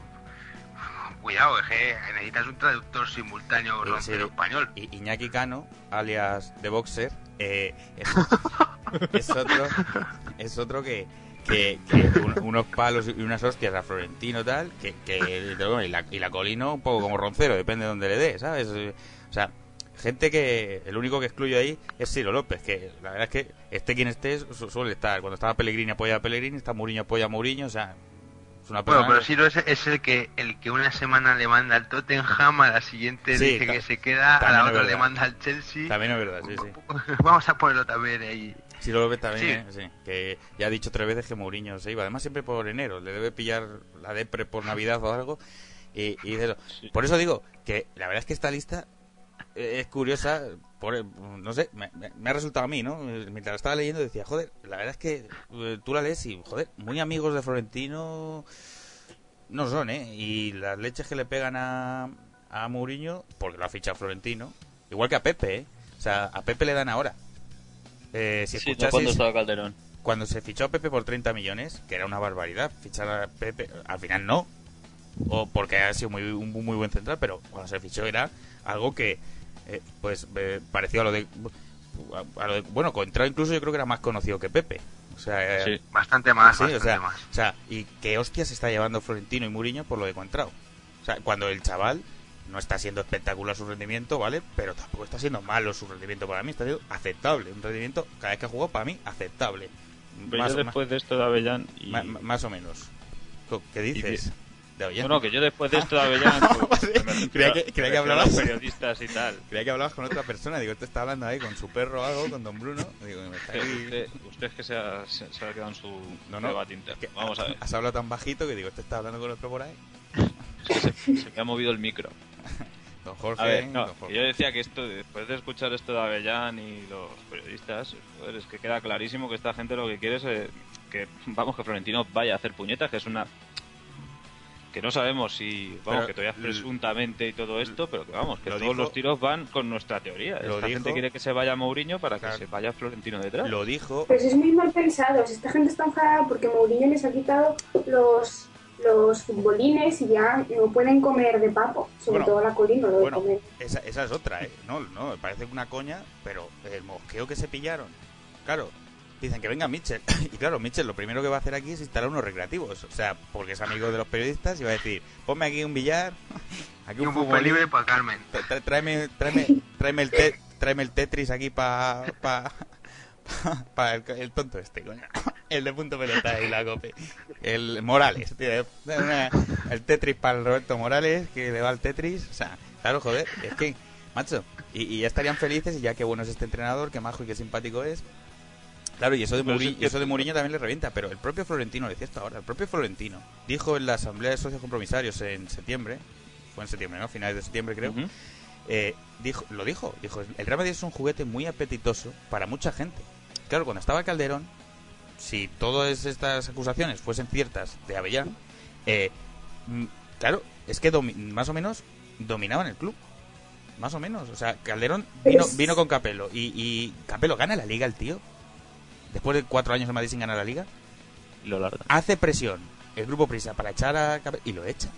cuidado, es que necesitas un traductor simultáneo Sí, español. I- Iñaki Cano, alias The Boxer, eh, es, es otro es otro que, que, que un- unos palos y unas hostias a Florentino tal, que, que y, la, y la Colino un poco como Roncero, depende de donde le dé, ¿sabes? O sea, gente que el único que excluyo ahí es Ciro López, que la verdad es que esté quien esté su- suele estar. Cuando estaba Pellegrini apoya a Pellegrini, está Mourinho apoya a Mourinho, o sea, una Bueno, pero Siro es, es el que el que una semana le manda al Tottenham, a la siguiente Sí, dice que se queda, a la otra le manda al Chelsea. También es verdad, sí, sí. Vamos a ponerlo también ahí. Sí, lo López también, Sí. ¿eh? Sí, que ya ha dicho tres veces que Mourinho se iba. Además, siempre por enero. Le debe pillar la depre por Navidad o algo. Y, y dice eso. Por eso digo que la verdad es que esta lista eh, es curiosa. Por, no sé, me, me- ha resultado a mí, ¿no? Mientras la estaba leyendo decía, joder, la verdad es que eh, tú la lees y, joder, muy amigos de Florentino no son, ¿eh? Y las leches que le pegan a, a Mourinho, porque lo ha fichado Florentino, igual que a Pepe, ¿eh? O sea, a Pepe le dan ahora. Eh, si Sí, no escuchaseis- cuando estaba Calderón. cuando se fichó a Pepe por 30 millones, que era una barbaridad, fichar a Pepe, al final no, o porque ha sido muy, un muy buen central, pero cuando se fichó era algo que, eh, pues, eh, pareció a lo de, a lo de- bueno, Contrao incluso yo creo que era más conocido que Pepe. O sea, eh, Sí, bastante más, sí, o sea, más. o sea, y qué hostia se está llevando Florentino y Mourinho por lo de Contrao. O sea, cuando el chaval no está siendo espectacular su rendimiento, ¿vale? Pero tampoco está siendo malo su rendimiento para mí, está siendo aceptable. Un rendimiento, cada vez que ha jugado, para mí, aceptable. Pero Más yo o- después de esto de Avellán y... más o menos. ¿Qué dices? De. Bueno, que yo después de esto de Avellán... pues, refiero- creía que, creía que hablabas periodistas y tal. Creía que hablabas con otra persona. Digo, este está hablando ahí con su perro o algo, con Don Bruno. Digo, me está Usted, aquí- usted, usted es que se ha, se, se ha quedado en su No, no. debate interno. Vamos a ver. Has hablado tan bajito que digo, este está hablando con otro por ahí. Se, se me ha movido el micro. Don Jorge. A ver, no, don Jorge. yo decía que esto, después de escuchar esto de Avellán y los periodistas, joder, es que queda clarísimo que esta gente lo que quiere es eh, que, vamos, que Florentino vaya a hacer puñetas, que es una... Que no sabemos si, vamos, Pero que todavía presuntamente y todo esto, pero que vamos, que lo todos dijo- los tiros van con nuestra teoría. Lo Esta dijo- gente quiere que se vaya Mourinho para Claro. que se vaya Florentino detrás. Lo dijo. Pero si es muy mal pensado, si esta gente está enfadada porque Mourinho les ha quitado los, los futbolines y ya no pueden comer de papo, sobre Bueno, todo la colina, lo de Bueno, comer. esa, esa es otra, ¿eh? No, no, me parece una coña, pero el mosqueo que se pillaron. Claro, dicen que venga Mitchell. Y claro, Mitchell lo primero que va a hacer aquí es instalar unos recreativos. O sea, porque es amigo de los periodistas y va a decir, ponme aquí un billar, aquí un un fútbol libre para Carmen. Tráeme, tráeme, tráeme, el te- tráeme el Tetris aquí para pa, pa- pa el, el tonto este, coño. El de punto pelota y la cope. El Morales, tío. El Tetris para el Roberto Morales, que le va al Tetris. O sea, claro, joder, es que, macho. Y, y ya estarían felices y ya que bueno es este entrenador, que majo y que simpático es. Claro, y eso de, Muri- es que- eso de Mourinho también le revienta, pero el propio Florentino, decía esto ahora, el propio Florentino dijo en la asamblea de socios compromisarios en septiembre, fue en septiembre, ¿no? Finales de septiembre creo. Eh, dijo, lo dijo, dijo, el Real Madrid es un juguete muy apetitoso para mucha gente. Claro, cuando estaba Calderón, si todas estas acusaciones fuesen ciertas de Avellán, eh, mm, claro, es que más o menos dominaban el club. Más o menos. O sea, Calderón vino, Es- vino con Capello. Y, y Capello gana la liga el tío. Después de cuatro años en Madrid sin ganar la liga. Lo larga. Hace presión el grupo Prisa para echar a. Y lo echa.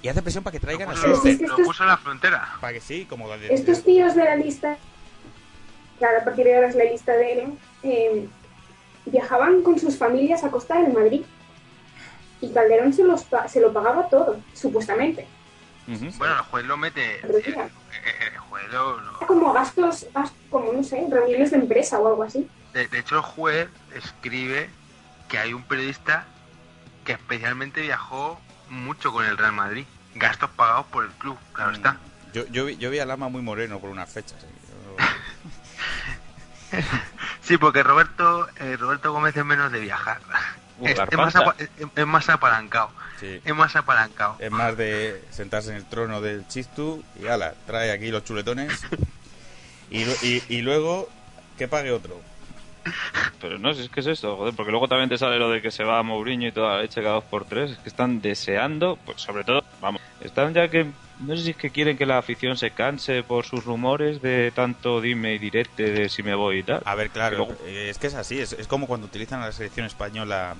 Y hace presión para que traigan a es que Schuster. lo puso en la frontera. Para que sí, como de- Estos tíos de la lista, claro, a partir de ahora es la lista de él, eh, viajaban con sus familias a costa del Madrid. Y Calderón se, los pa- se lo pagaba todo, supuestamente. Bueno, el juez lo mete. Pero El, mira. el- el juez lo- lo- Como gastos, gas- como no sé, reuniones de empresa o algo así. De, de hecho, el juez escribe que hay un periodista que especialmente viajó mucho con el Real Madrid. Gastos pagados por el club, claro está. Yo, yo, vi, yo vi a Lama muy moreno por unas fechas. ¿eh? Sí, porque Roberto eh, Roberto Gómez es menos de viajar. Uh, es, más es- es más apalancado. Sí. Es más apalancado. Es más de sentarse en el trono del Chistu y ala, trae aquí los chuletones. Y, y, y luego que pague otro. Pero no, si es que es eso, joder, porque luego también te sale lo de que se va a Mourinho y toda la leche cada dos por tres. Es que están deseando, pues sobre todo, vamos, están ya que, no sé si es que quieren que la afición se canse por sus rumores de tanto dime y direte de si me voy y tal. A ver, claro, Luego- eh, es que es así. Es, es como cuando utilizan a la selección española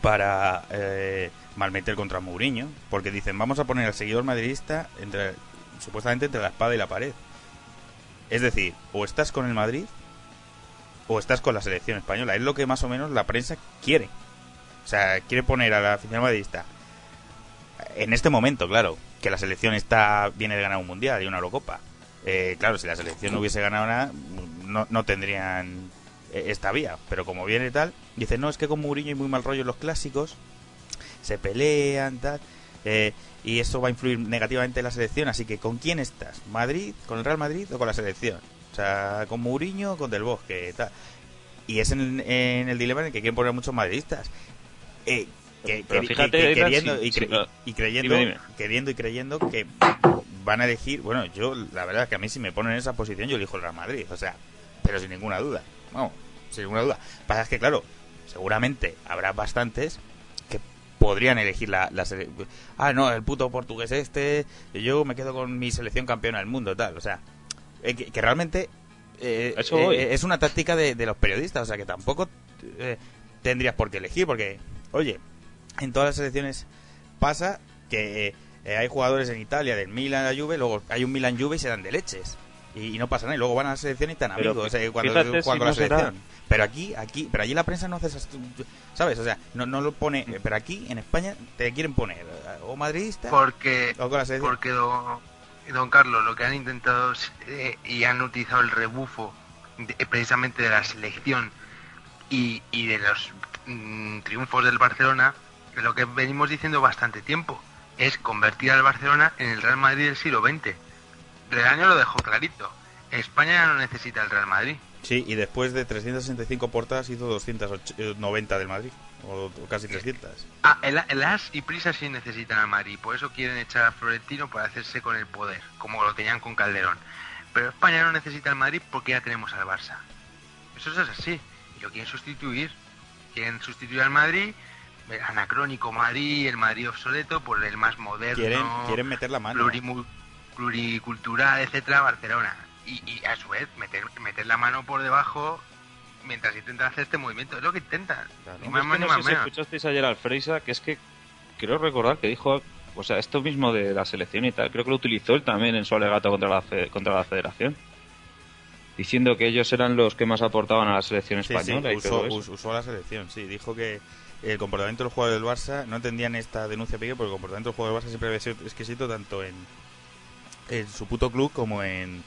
para eh, malmeter contra Mourinho. Porque dicen, vamos a poner al seguidor madridista entre, supuestamente entre la espada y la pared. Es decir, o estás con el Madrid o estás con la selección española. Es lo que más o menos la prensa quiere. O sea, quiere poner a la afición madridista en este momento, claro, que la selección está viene de ganar un mundial y una Eurocopa. Eh, claro, si la selección no hubiese ganado nada, no, tendrían eh, esta vía. Pero como viene tal, dice no, es que con Mourinho hay muy mal rollo los clásicos, se pelean, tal, eh, y eso va a influir negativamente en la selección. Así que, ¿con quién estás? ¿Madrid? ¿Con el Real Madrid o con la selección? O sea, ¿con Mourinho o con Del Bosque? Tal. Y es en, en el dilema en el que quieren poner muchos madridistas. Eh, que, Pero que- fíjate, que- queriendo, sí, y, sí, cre- claro. y creyendo, Dime, dime. queriendo y creyendo que van a elegir, bueno, yo la verdad es que a mí si me ponen en esa posición yo elijo el Real Madrid, o sea, pero sin ninguna duda, vamos, sin ninguna duda. Pasa es que claro, seguramente habrá bastantes que podrían elegir la, la ah no, el puto portugués este, yo me quedo con mi selección campeona del mundo, tal, o sea, eh, que, que realmente eh, eso eh, eh, es una táctica de, de los periodistas, o sea que tampoco eh, tendrías por qué elegir, porque, oye, en todas las selecciones pasa que eh, hay jugadores en Italia del Milan a la Juve, luego hay un Milan Juve y se dan de leches. Y, y no pasa nada, y luego van a la selección y están Pero amigos eh, cuando juegan si con la no será. selección. Pero aquí, aquí, pero allí la prensa no hace esas, ¿sabes? O sea, no, no lo pone, pero aquí en España te quieren poner o madridista Porque, o con la selección. porque don, don Carlos lo que han intentado eh, y han utilizado el rebufo de- precisamente de la selección y, de los mm, triunfos del Barcelona, lo que venimos diciendo bastante tiempo, es convertir al Barcelona en el Real Madrid del siglo XX. Regaño lo dejó clarito. España no necesita el Real Madrid. Sí, y después de 365 portadas hizo 290 del Madrid, o, o casi 300. Ah, el, el As y Prisa sí necesitan al Madrid, por eso quieren echar a Florentino para hacerse con el poder, como lo tenían con Calderón. Pero España no necesita al Madrid porque ya tenemos al Barça. Eso es así. Y lo quieren sustituir. Quieren sustituir al Madrid, el anacrónico Madrid, el Madrid obsoleto, por el más moderno, Quieren, quieren meter la mano. pluricultural, etcétera, Barcelona. Y, y a su vez meter, meter la mano por debajo mientras intentan hacer este movimiento. Es lo que intentan. Ni Hombre, más es más que ni no más sé si escuchasteis ayer al Freisa, que es que creo recordar que dijo, o sea, esto mismo de la selección y tal, creo que lo utilizó él también en su alegato contra la, fe- contra la federación. Diciendo que ellos eran los que más aportaban a la selección Sí, sí, española y usó, todo eso. us- usó a la selección, sí. Dijo que el comportamiento de los jugadores del Barça no entendían esta denuncia Piqué porque el comportamiento del jugador del Barça siempre había sido exquisito tanto en, en su puto club como en,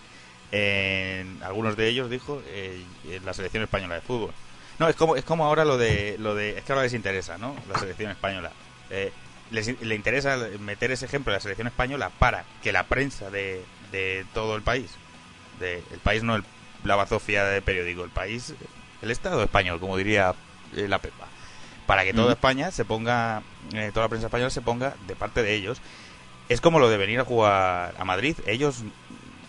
en algunos de ellos, dijo, eh, en la selección española de fútbol. No, es como, es como ahora lo de, lo de... Es que ahora les interesa, ¿no? La selección española. Eh, les, le interesa meter ese ejemplo de la selección española para que la prensa de, de todo el país, de, el país no el, la bazofia de periódico, el país, el Estado español, como diría eh, la Pepa, para que toda. España se ponga, eh, toda la prensa española se ponga de parte de ellos. es como lo de venir a jugar a Madrid. Ellos,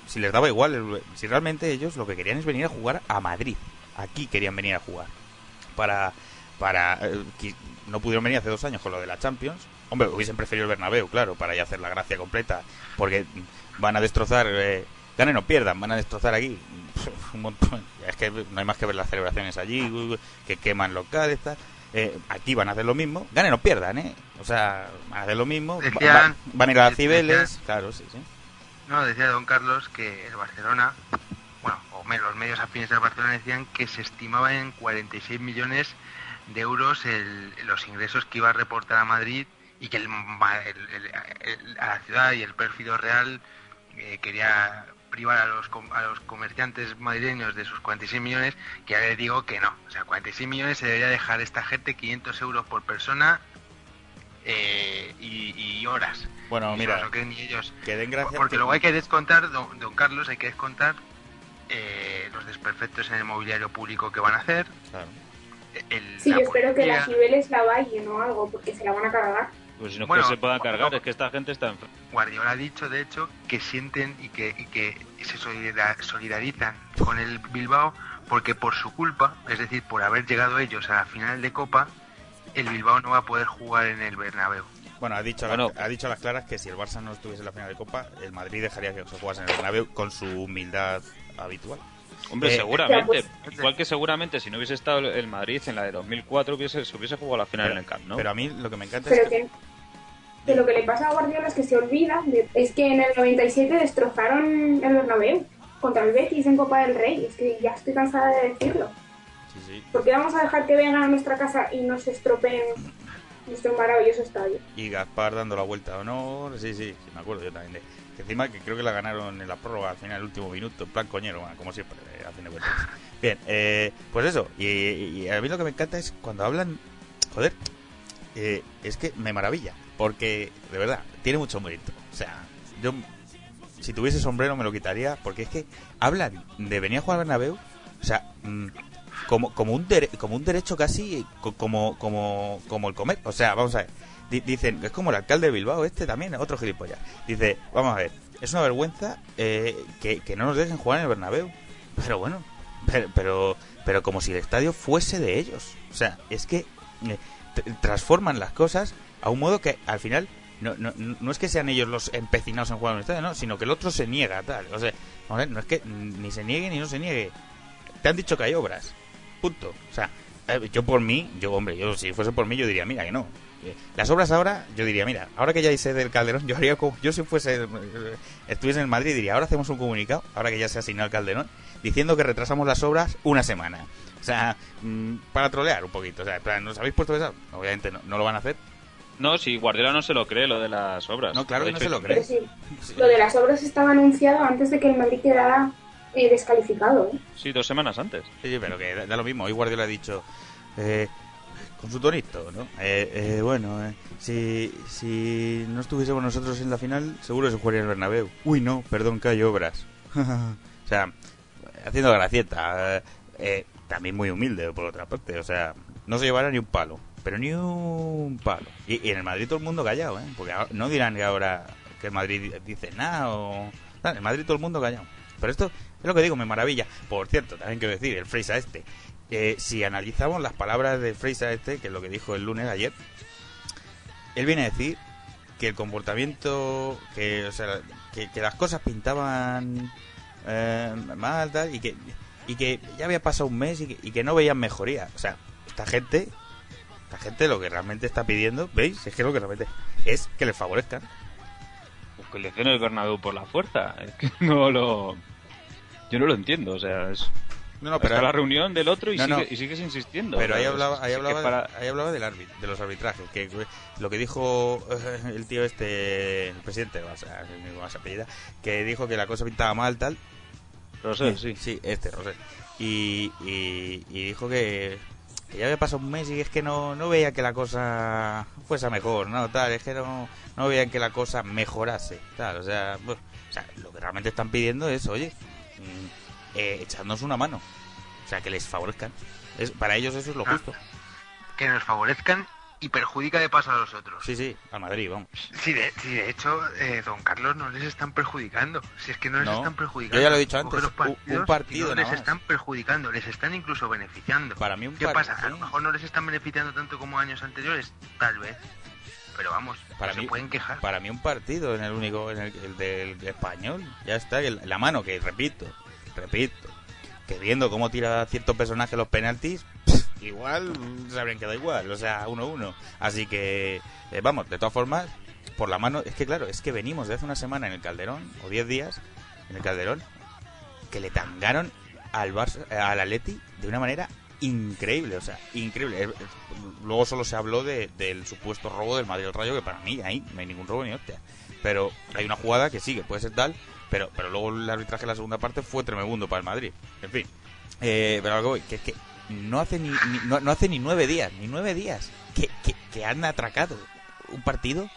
si les daba igual, si realmente ellos lo que querían es venir a jugar a Madrid. Aquí querían venir a jugar. Para, para, eh, no pudieron venir hace dos años con lo de la Champions. Hombre, hubiesen preferido el Bernabéu, claro, para ya hacer la gracia completa. Porque van a destrozar, eh, ganen o pierdan, van a destrozar aquí un montón. Es que no hay más que ver las celebraciones allí, que queman locales, tal. Eh, aquí van a hacer lo mismo, ganen o pierdan, ¿eh? O sea, van a hacer lo mismo, va- Decían- va- van a ir a Cibeles, claro, sí, sí. No, decía Don Carlos que el Barcelona, bueno, o los medios afines del Barcelona decían que se estimaba en 46 millones de euros los ingresos que iba a reportar a Madrid y que el a la ciudad y el pérfido real eh, quería privar a los, a los comerciantes madrileños de sus 46 millones, que ya les digo que no. O sea, 46 millones se debería dejar esta gente 500 euros por persona eh, y, y horas. Bueno, Y mira, no lo creen ni ellos. que den gracias. Porque luego hay que descontar, don, don Carlos, hay que descontar eh, los desperfectos en el mobiliario público que van a hacer. Claro. El, Sí, yo espero que las Cibeles la vayan o algo, porque se la van a cargar. Pues si no Bueno, que se pueda cargar, no. es que esta gente está en... Guardiola ha dicho, de hecho, que sienten y que, y que se solidar- solidarizan con el Bilbao porque por su culpa, es decir, por haber llegado ellos a la final de Copa, el Bilbao no va a poder jugar en el Bernabéu. Bueno, ha dicho, a Bueno. las- ha dicho a las claras que si el Barça no estuviese en la final de Copa, el Madrid dejaría que se jugase en el Bernabéu con su humildad habitual. Hombre, Eh, seguramente. Pues- Igual que seguramente si no hubiese estado el Madrid en la de 2004, hubiese, se hubiese jugado la final en el Camp, ¿no? Pero a mí lo que me encanta Pero es que... que, que lo que le pasa a Guardiola es que se olvida, de- es que en el 97 destrozaron el Bernabéu contra el Betis en Copa del Rey. Es que ya estoy cansada de decirlo. Sí, sí. ¿Por qué vamos a dejar que vengan a nuestra casa y nos estropeen nuestro maravilloso estadio? Y Gaspar dando la vuelta de honor, sí, sí, sí, me acuerdo yo también de... Que encima que creo que la ganaron en la prórroga al final, el último minuto, en plan coñero, bueno, como siempre, eh, a fin de cuentas. Bien, eh, pues eso, y, y a mí lo que me encanta es cuando hablan, joder, eh, es que me maravilla, porque de verdad, tiene mucho mérito. O sea, yo, si tuviese sombrero me lo quitaría, porque es que hablan de venir a jugar al Bernabéu, o sea, mm, como, como, un dere- como un derecho casi, co- como, como, como el comer. O sea, vamos a ver, di- dicen, es como el alcalde de Bilbao, este también, otro gilipollas. Dice, vamos a ver, es una vergüenza eh, que, que no nos dejen jugar en el Bernabéu. Pero bueno, pero, pero, como si el estadio fuese de ellos. O sea, es que eh, tr- transforman las cosas a un modo que al final no, no, no es que sean ellos los empecinados en jugar en el estadio, no, sino que el otro se niega, tal. O sea, no es que ni se niegue ni no se niegue. Te han dicho que hay obras. Punto. O sea, eh, yo por mí, yo, hombre, yo si fuese por mí, yo diría, mira, que no. Eh, Las obras ahora, yo diría, mira, ahora que ya hice del Calderón, yo haría como, yo si fuese, eh, estuviese en el Madrid, diría, ahora hacemos un comunicado, ahora que ya se ha asignado el Calderón, diciendo que retrasamos las obras una semana. O sea, mm, para trolear un poquito. O sea, ¿nos habéis puesto eso? Obviamente no, no lo van a hacer. No, si Guardiola no se lo cree lo de las obras. No, claro que no se lo cree. Sí, lo de las obras estaba anunciado antes de que el Madrid quedara eh, descalificado. ¿eh? Sí, dos semanas antes. Sí, sí, pero que da, da lo mismo. Hoy Guardiola ha dicho, eh, con su tonito, ¿no? Eh, eh, bueno, eh, si, si no estuviésemos nosotros en la final, seguro se jugaría el Bernabéu. Uy, no, perdón, que hay obras. o sea, haciendo gracieta. eh, eh, también muy humilde, por otra parte. O sea, no se llevará ni un palo. Pero ni un palo. Y, y en el Madrid todo el mundo callado, ¿eh? Porque no dirán que ahora que el Madrid dice nada o... En el Madrid todo el mundo callado. Pero esto es lo que digo, me maravilla. Por cierto, también quiero decir, el Freisa este. eh, si analizamos las palabras de Freisa este, que es lo que dijo el lunes ayer, él viene a decir que el comportamiento, que, o sea, que, las cosas pintaban eh, mal, tal, y que, y que ya había pasado un mes y que, no veían mejoría. O sea, esta gente, esta gente lo que realmente está pidiendo, ¿veis? Es que lo que realmente es que les favorezcan. Pues que le den el Bernabéu por la fuerza. Es que no lo... Yo no lo entiendo, o sea, es... No, no, Hasta pero la reunión del otro y, No, sigue- y sigues insistiendo. Pero ahí hablaba, ahí hablaba, para- ahí hablaba del de los arbitrajes, que lo que dijo eh, el tío este, el presidente, o sea, más apellida, que dijo que la cosa pintaba mal, tal. Rosell, sí. Sí, este, Rosell. Y, y, y dijo que, que ya había pasado un mes y es que no, no veía que la cosa fuese mejor, ¿no? Tal, es que no, no veían que la cosa mejorase, tal, o sea, o sea, lo que realmente están pidiendo es, oye, eh, echadnos una mano, o sea, que les favorezcan. Es, para ellos eso es lo Ah. justo. que nos favorezcan y perjudica de paso a los otros. Sí, sí, al Madrid, vamos. Sí, de, sí, de hecho, eh, don Carlos no les están perjudicando. Si es que no les No, están perjudicando. yo ya lo he dicho antes, un- partido no les más. están perjudicando, les están incluso beneficiando. Para mí un ¿Qué pasa? A lo mejor no les están beneficiando tanto como años anteriores, tal vez. Pero vamos, Para no mí, se pueden quejar. para mí un partido en el único, en el, el del español, ya está, el- la mano, que repito, repito, que viendo cómo tira cierto personaje los penaltis, igual se habrían quedado igual, o sea, 1-1. Así que, eh, vamos, de todas formas, por la mano, es que claro, es que venimos de hace una semana en el Calderón, o 10 días en el Calderón, que le tangaron al Barça, al Atleti de una manera increíble, o sea, increíble. Luego solo se habló de- del supuesto robo del Madrid al Rayo, que para mí ahí no hay ningún robo ni hostia. Pero hay una jugada que sí, que puede ser tal, pero, pero luego el arbitraje de la segunda parte fue tremebundo para el Madrid. En fin, eh, pero algo que es que no hace ni, ni- no, no hace ni nueve días, ni nueve días que, que, que han atracado un partido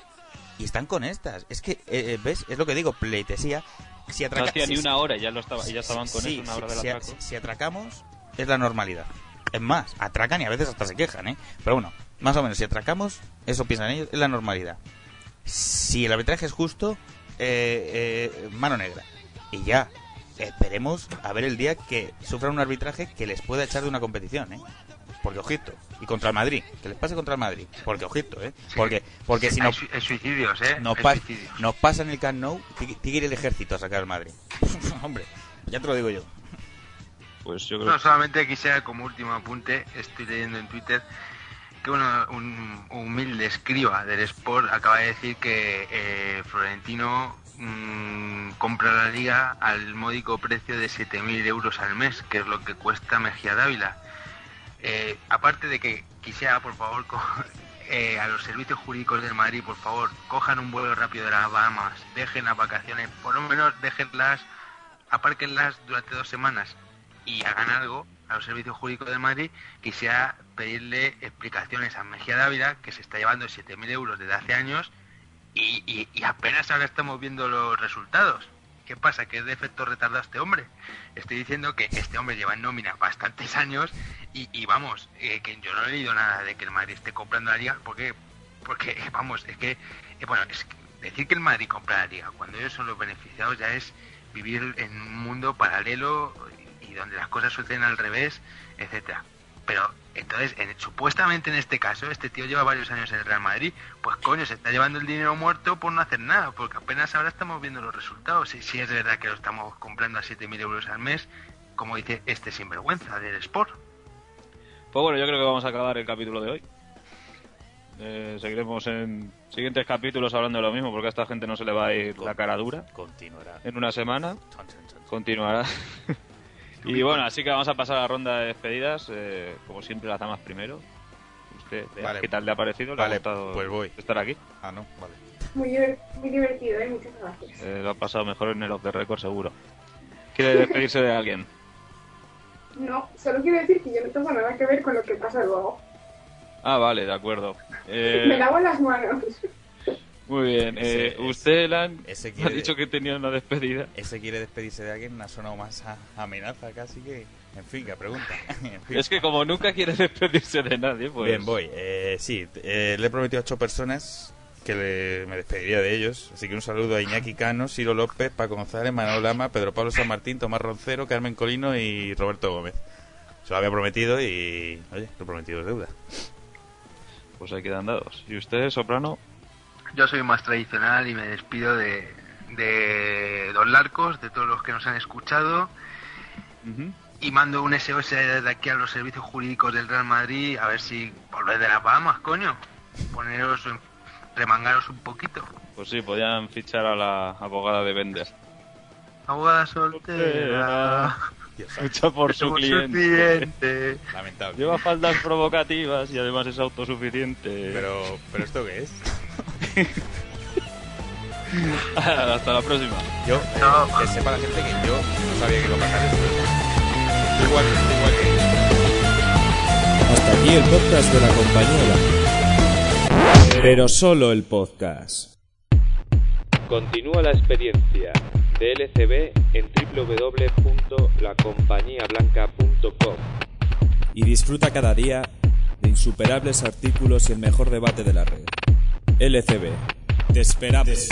y están con estas. Es que, eh, eh, ¿ves? Es lo que digo, pleitesía. Si No atraca- hacía si- ni una hora y ya, lo estaba, y ya estaban con Sí, eso una hora del si, atraco. si- si atracamos, es la normalidad. Es más, atracan y a veces hasta se quejan, ¿eh? Pero bueno, más o menos, si atracamos, eso piensan ellos, es la normalidad. Si el arbitraje es justo, eh, eh, mano negra. Y ya, esperemos a ver el día que sufran un arbitraje que les pueda echar de una competición, ¿eh? Porque ojito, y contra el Madrid, que les pase contra el Madrid, porque ojito, ¿eh? Porque, porque si no, suicidios, ¿eh? nos, pas- nos pasa en el Camp Nou, tiene que ir el ejército a sacar al Madrid. Hombre, ya te lo digo yo. Pues yo creo No, solamente quisiera como último apunte, estoy leyendo en Twitter que un humilde escriba del Sport acaba de decir que eh, Florentino mm, compra la liga al módico precio de 7.000 euros al mes, que es lo que cuesta Mejía Dávila. Eh, aparte de que quisiera, por favor, eh, a los servicios jurídicos del Madrid, por favor, cojan un vuelo rápido de las Bahamas, dejen las vacaciones, por lo menos déjenlas, apárquenlas durante dos semanas y hagan algo a los servicios jurídicos de Madrid, quisiera pedirle explicaciones a Mejía Dávila, que se está llevando 7.000 euros desde hace años y, y- apenas ahora estamos viendo los resultados. ¿Qué pasa? ¿Que es de efecto retardado este hombre? Estoy diciendo que este hombre lleva en nómina bastantes años y, y vamos, eh, que yo no he leído nada de que el Madrid esté comprando la liga, porque, porque vamos, es que, eh, bueno, es decir que el Madrid compra la liga cuando ellos son los beneficiados ya es vivir en un mundo paralelo y donde las cosas suceden al revés, etcétera. Pero entonces, en- supuestamente en este caso, este tío lleva varios años en el Real Madrid, pues coño, se está llevando el dinero muerto por no hacer nada, porque apenas ahora estamos viendo los resultados. Si, si es verdad que lo estamos comprando a 7.000 euros al mes, como dice este sinvergüenza del Sport. Pues bueno, yo creo que vamos a acabar el capítulo de hoy. Eh, seguiremos en siguientes capítulos hablando de lo mismo, porque a esta gente no se le va a ir la cara dura. Continuará. En una semana continuará. Y bueno, así que vamos a pasar a la ronda de despedidas. eh, como siempre, las damas primero. Usted, Vale. ¿qué tal le ha parecido? ¿Le ha Vale, gustado pues voy. estar aquí? Ah, no, vale. Muy divertido, ¿eh? Muchas gracias. Eh, lo ha pasado mejor en el off the record, seguro. ¿Quiere despedirse de alguien? No, solo quiero decir que yo no tengo nada que ver con lo que pasa luego. Ah, vale, de acuerdo. Eh, Me lavo las manos. Muy bien. Ese- Eh, usted, Elan, ese ha dicho que tenía una despedida. Ese quiere despedirse de alguien, ha sonado más a amenaza casi que... En fin, que pregunta. En fin. Es que como nunca quiere despedirse de nadie, pues... Bien, voy. Eh, sí, eh, le he prometido a ocho personas que le- me despediría de ellos. Así que un saludo a Iñaki Cano, Ciro López, Paco González, Manuel Lama, Pedro Pablo San Martín, Tomás Roncero, Carmen Colino y Roberto Gómez. Se lo había prometido y, oye, lo prometido es deuda. Pues ahí quedan dados. ¿Y usted, Soprano? Yo soy más tradicional y me despido de, de Don Larcos, de todos los que nos han escuchado. Y mando un SOS desde aquí a los servicios jurídicos del Real Madrid a ver si volvéis de las Bahamas, coño. Poneros, remangaros un poquito. Pues sí, podían fichar a la abogada de Bender. Abogada soltera. Lucha por su cliente. Lamentable. Lleva faldas provocativas y además es autosuficiente. Pero, ¿pero esto qué es? Hasta la próxima. Yo, eh, que sepa la gente que yo no sabía que iba a pasar esto. Igual, igual que... Hasta aquí el podcast de la compañía. Pero solo el podcast. Continúa la experiencia de LCB en www.lacompañiablanca.com. Y disfruta cada día de insuperables artículos y el mejor debate de la red. LCB. Te esperamos.